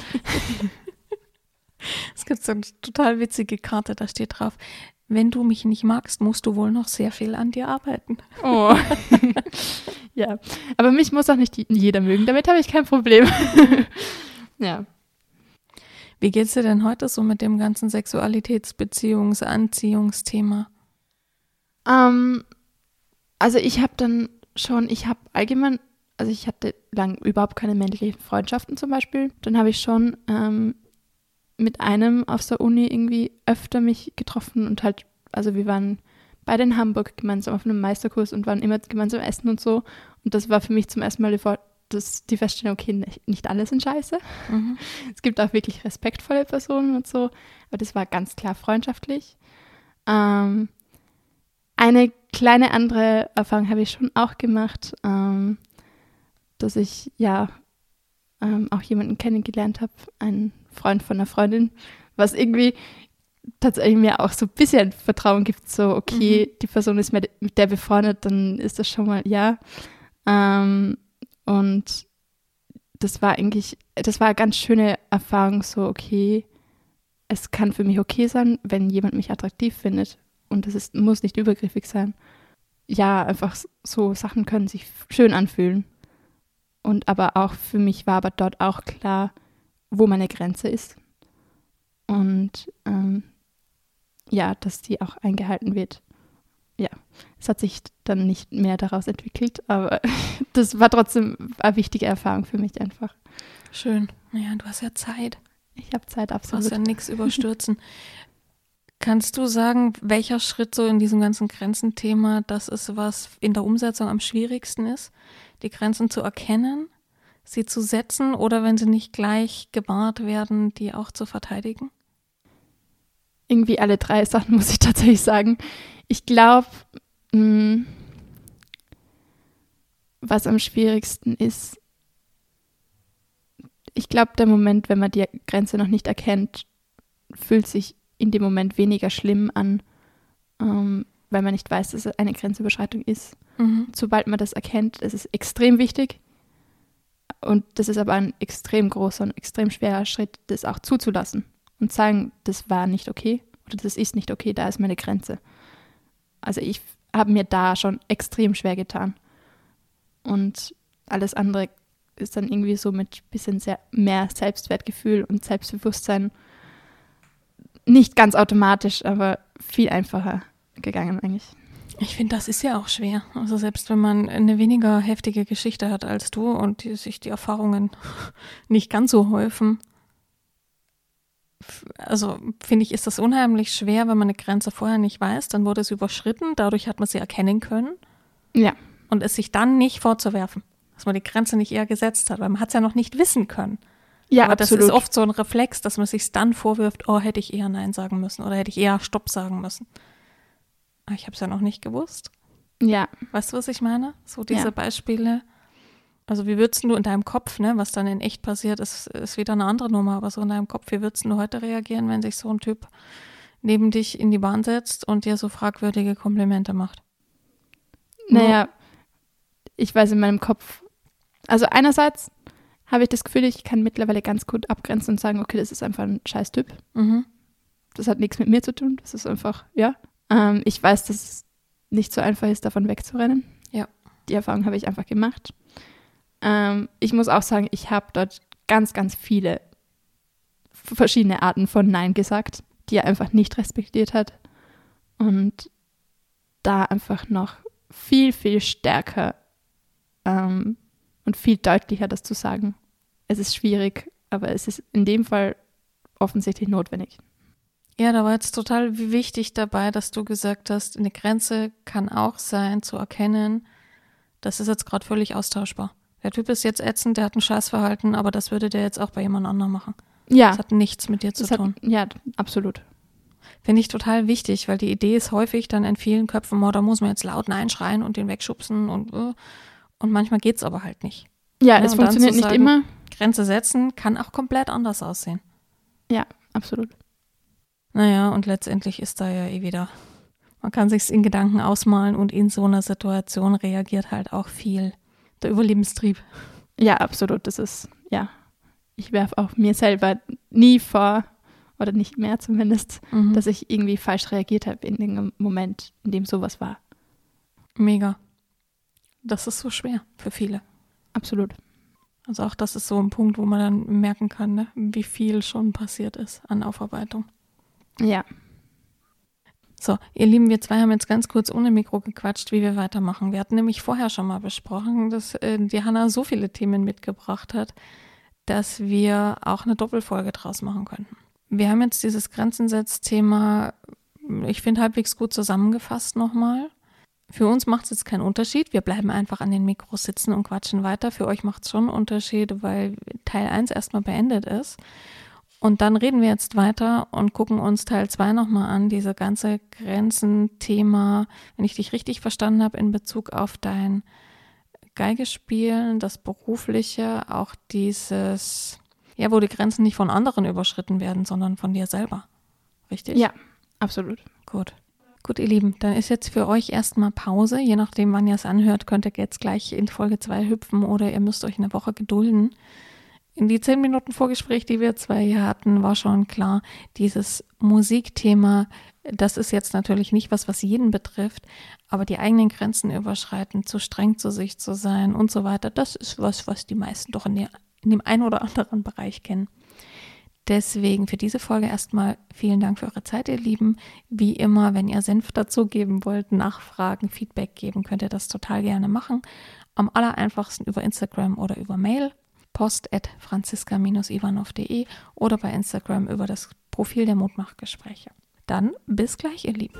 [SPEAKER 1] Es gibt so eine total witzige Karte, da steht drauf, wenn du mich nicht magst, musst du wohl noch sehr viel an dir arbeiten.
[SPEAKER 2] Oh. [laughs] [laughs] ja. Aber mich muss auch nicht jeder mögen. Damit habe ich kein Problem. [laughs] ja.
[SPEAKER 1] Wie geht's dir denn heute so mit dem ganzen Sexualitätsbeziehungs-, Anziehungsthema?
[SPEAKER 2] Ähm, also ich habe dann schon, ich habe allgemein, also ich hatte lang überhaupt keine männlichen Freundschaften zum Beispiel. Dann habe ich schon ähm, mit einem aus der Uni irgendwie öfter mich getroffen und halt, also wir waren beide in Hamburg gemeinsam auf einem Meisterkurs und waren immer gemeinsam essen und so. Und das war für mich zum ersten Mal die, das, die Feststellung, okay, nicht, nicht alle sind scheiße.
[SPEAKER 1] Mhm. [laughs]
[SPEAKER 2] Es gibt auch wirklich respektvolle Personen und so, aber das war ganz klar freundschaftlich. Ähm, eine kleine andere Erfahrung habe ich schon auch gemacht, ähm, dass ich ja ähm, auch jemanden kennengelernt habe, einen Freund von einer Freundin, was irgendwie tatsächlich mir auch so ein bisschen Vertrauen gibt, so okay, die Person ist mit mit der befreundet, dann ist das schon mal ja. Ähm, und das war eigentlich, das war eine ganz schöne Erfahrung, so okay, es kann für mich okay sein, wenn jemand mich attraktiv findet und das ist, muss nicht übergriffig sein. Ja, einfach so Sachen können sich schön anfühlen. Und aber auch für mich war aber dort auch klar, wo meine Grenze ist. Und ähm, ja, dass die auch eingehalten wird. Ja, es hat sich dann nicht mehr daraus entwickelt, aber [laughs] das war trotzdem eine wichtige Erfahrung für mich einfach.
[SPEAKER 1] Schön. Naja, du hast ja Zeit.
[SPEAKER 2] Ich habe Zeit
[SPEAKER 1] Du brauchst
[SPEAKER 2] absolut.
[SPEAKER 1] ja nichts [laughs] überstürzen. Kannst du sagen, welcher Schritt so in diesem ganzen Grenzenthema das ist, was in der Umsetzung am schwierigsten ist? Die Grenzen zu erkennen, sie zu setzen oder wenn sie nicht gleich gewahrt werden, die auch zu verteidigen?
[SPEAKER 2] Irgendwie alle drei Sachen [laughs] muss ich tatsächlich sagen. Ich glaube, was am schwierigsten ist, ich glaube, der Moment, wenn man die Grenze noch nicht erkennt, fühlt sich in dem Moment weniger schlimm an, ähm, weil man nicht weiß, dass es eine Grenzüberschreitung ist.
[SPEAKER 1] Mhm.
[SPEAKER 2] Sobald man das erkennt, ist es extrem wichtig. Und das ist aber ein extrem großer und extrem schwerer Schritt, das auch zuzulassen und sagen, das war nicht okay oder das ist nicht okay, da ist meine Grenze. Also ich habe mir da schon extrem schwer getan. Und alles andere ist dann irgendwie so mit bisschen sehr mehr Selbstwertgefühl und Selbstbewusstsein nicht ganz automatisch, aber viel einfacher gegangen eigentlich.
[SPEAKER 1] Ich finde, das ist ja auch schwer. Also selbst wenn man eine weniger heftige Geschichte hat als du und die, sich die Erfahrungen [laughs] nicht ganz so häufen, also finde ich, ist das unheimlich schwer, wenn man eine Grenze vorher nicht weiß, dann wurde sie überschritten, dadurch hat man sie erkennen können
[SPEAKER 2] Ja,
[SPEAKER 1] und es sich dann nicht vorzuwerfen, dass man die Grenze nicht eher gesetzt hat, weil man hat es ja noch nicht wissen können.
[SPEAKER 2] ja,
[SPEAKER 1] Aber
[SPEAKER 2] absolut.
[SPEAKER 1] das ist oft so ein Reflex, dass man sich dann vorwirft, oh, hätte ich eher Nein sagen müssen oder hätte ich eher Stopp sagen müssen. Aber ich habe es ja noch nicht gewusst.
[SPEAKER 2] ja,
[SPEAKER 1] Weißt du, was ich meine? So diese
[SPEAKER 2] Ja.
[SPEAKER 1] Beispiele. Also wie würdest du in deinem Kopf, ne, was dann in echt passiert, ist, ist wieder eine andere Nummer, aber so in deinem Kopf, wie würdest du heute reagieren, wenn sich so ein Typ neben dich in die Bahn setzt und dir so fragwürdige Komplimente macht?
[SPEAKER 2] Naja, ich weiß in meinem Kopf, also einerseits habe ich das Gefühl, ich kann mittlerweile ganz gut abgrenzen und sagen, okay, das ist einfach ein scheiß Typ.
[SPEAKER 1] Mhm.
[SPEAKER 2] Das hat nichts mit mir zu tun. Das ist einfach, ja. Ähm, ich weiß, dass es nicht so einfach ist, davon wegzurennen.
[SPEAKER 1] Ja.
[SPEAKER 2] Die Erfahrung habe ich einfach gemacht. Ähm, ich muss auch sagen, ich habe dort ganz, ganz viele verschiedene Arten von Nein gesagt, die er einfach nicht respektiert hat. Und da einfach noch viel, viel stärker ähm, und viel deutlicher das zu sagen. Es ist schwierig, aber es ist in dem Fall offensichtlich notwendig.
[SPEAKER 1] Ja, da war jetzt total wichtig dabei, dass du gesagt hast, eine Grenze kann auch sein, zu erkennen, das ist jetzt gerade völlig austauschbar. Der Typ ist jetzt ätzend, der hat ein Scheißverhalten, aber das würde der jetzt auch bei jemand anderem machen.
[SPEAKER 2] Ja.
[SPEAKER 1] Das hat nichts mit dir zu
[SPEAKER 2] das
[SPEAKER 1] tun.
[SPEAKER 2] Hat, ja, absolut.
[SPEAKER 1] Finde ich total wichtig, weil die Idee ist häufig dann in vielen Köpfen, oh, da muss man jetzt laut Nein schreien und den wegschubsen und, äh, und manchmal geht es aber halt nicht.
[SPEAKER 2] Ja, es funktioniert nicht sagen, immer.
[SPEAKER 1] Grenze setzen kann auch komplett anders aussehen.
[SPEAKER 2] Ja, absolut.
[SPEAKER 1] Naja, und letztendlich ist da ja eh wieder, man kann sich in Gedanken ausmalen und in so einer Situation reagiert halt auch viel der Überlebenstrieb.
[SPEAKER 2] Ja, absolut. Das ist, ja, ich werfe auch mir selber nie vor, oder nicht mehr zumindest, mhm. dass ich irgendwie falsch reagiert habe in dem Moment, in dem sowas war.
[SPEAKER 1] Mega. Das ist so schwer für viele.
[SPEAKER 2] Absolut.
[SPEAKER 1] Also auch das ist so ein Punkt, wo man dann merken kann, ne, wie viel schon passiert ist an Aufarbeitung.
[SPEAKER 2] Ja.
[SPEAKER 1] So, ihr Lieben, wir zwei haben jetzt ganz kurz ohne Mikro gequatscht, wie wir weitermachen. Wir hatten nämlich vorher schon mal besprochen, dass äh, die Hanna so viele Themen mitgebracht hat, dass wir auch eine Doppelfolge draus machen könnten. Wir haben jetzt dieses Grenzensetzthema, ich finde, halbwegs gut zusammengefasst nochmal. Für uns macht es jetzt keinen Unterschied. Wir bleiben einfach an den Mikros sitzen und quatschen weiter. Für euch macht es schon einen Unterschied, weil Teil 1 erstmal beendet ist. Und dann reden wir jetzt weiter und gucken uns Teil 2 nochmal an, diese ganze Grenzen-Thema, wenn ich dich richtig verstanden habe, in Bezug auf dein Geigespielen, das berufliche, auch dieses, ja, wo die Grenzen nicht von anderen überschritten werden, sondern von dir selber. Richtig?
[SPEAKER 2] Ja, absolut.
[SPEAKER 1] Gut. Gut, ihr Lieben, dann ist jetzt für euch erstmal Pause. Je nachdem, wann ihr es anhört, könnt ihr jetzt gleich in Folge 2 hüpfen oder ihr müsst euch eine Woche gedulden. In die zehn Minuten Vorgespräch, die wir zwei hier hatten, war schon klar, dieses Musikthema, das ist jetzt natürlich nicht was, was jeden betrifft, aber die eigenen Grenzen überschreiten, zu streng zu sich zu sein und so weiter, das ist was, was die meisten doch in, der, in dem einen oder anderen Bereich kennen. Deswegen für diese Folge erstmal vielen Dank für eure Zeit, ihr Lieben. Wie immer, wenn ihr Senf dazugeben wollt, Nachfragen, Feedback geben, könnt ihr das total gerne machen. Am aller einfachsten über Instagram oder über Mail post at franziska-ivanov.de oder bei Instagram über das Profil der Mutmachgespräche. Dann bis gleich, ihr Lieben.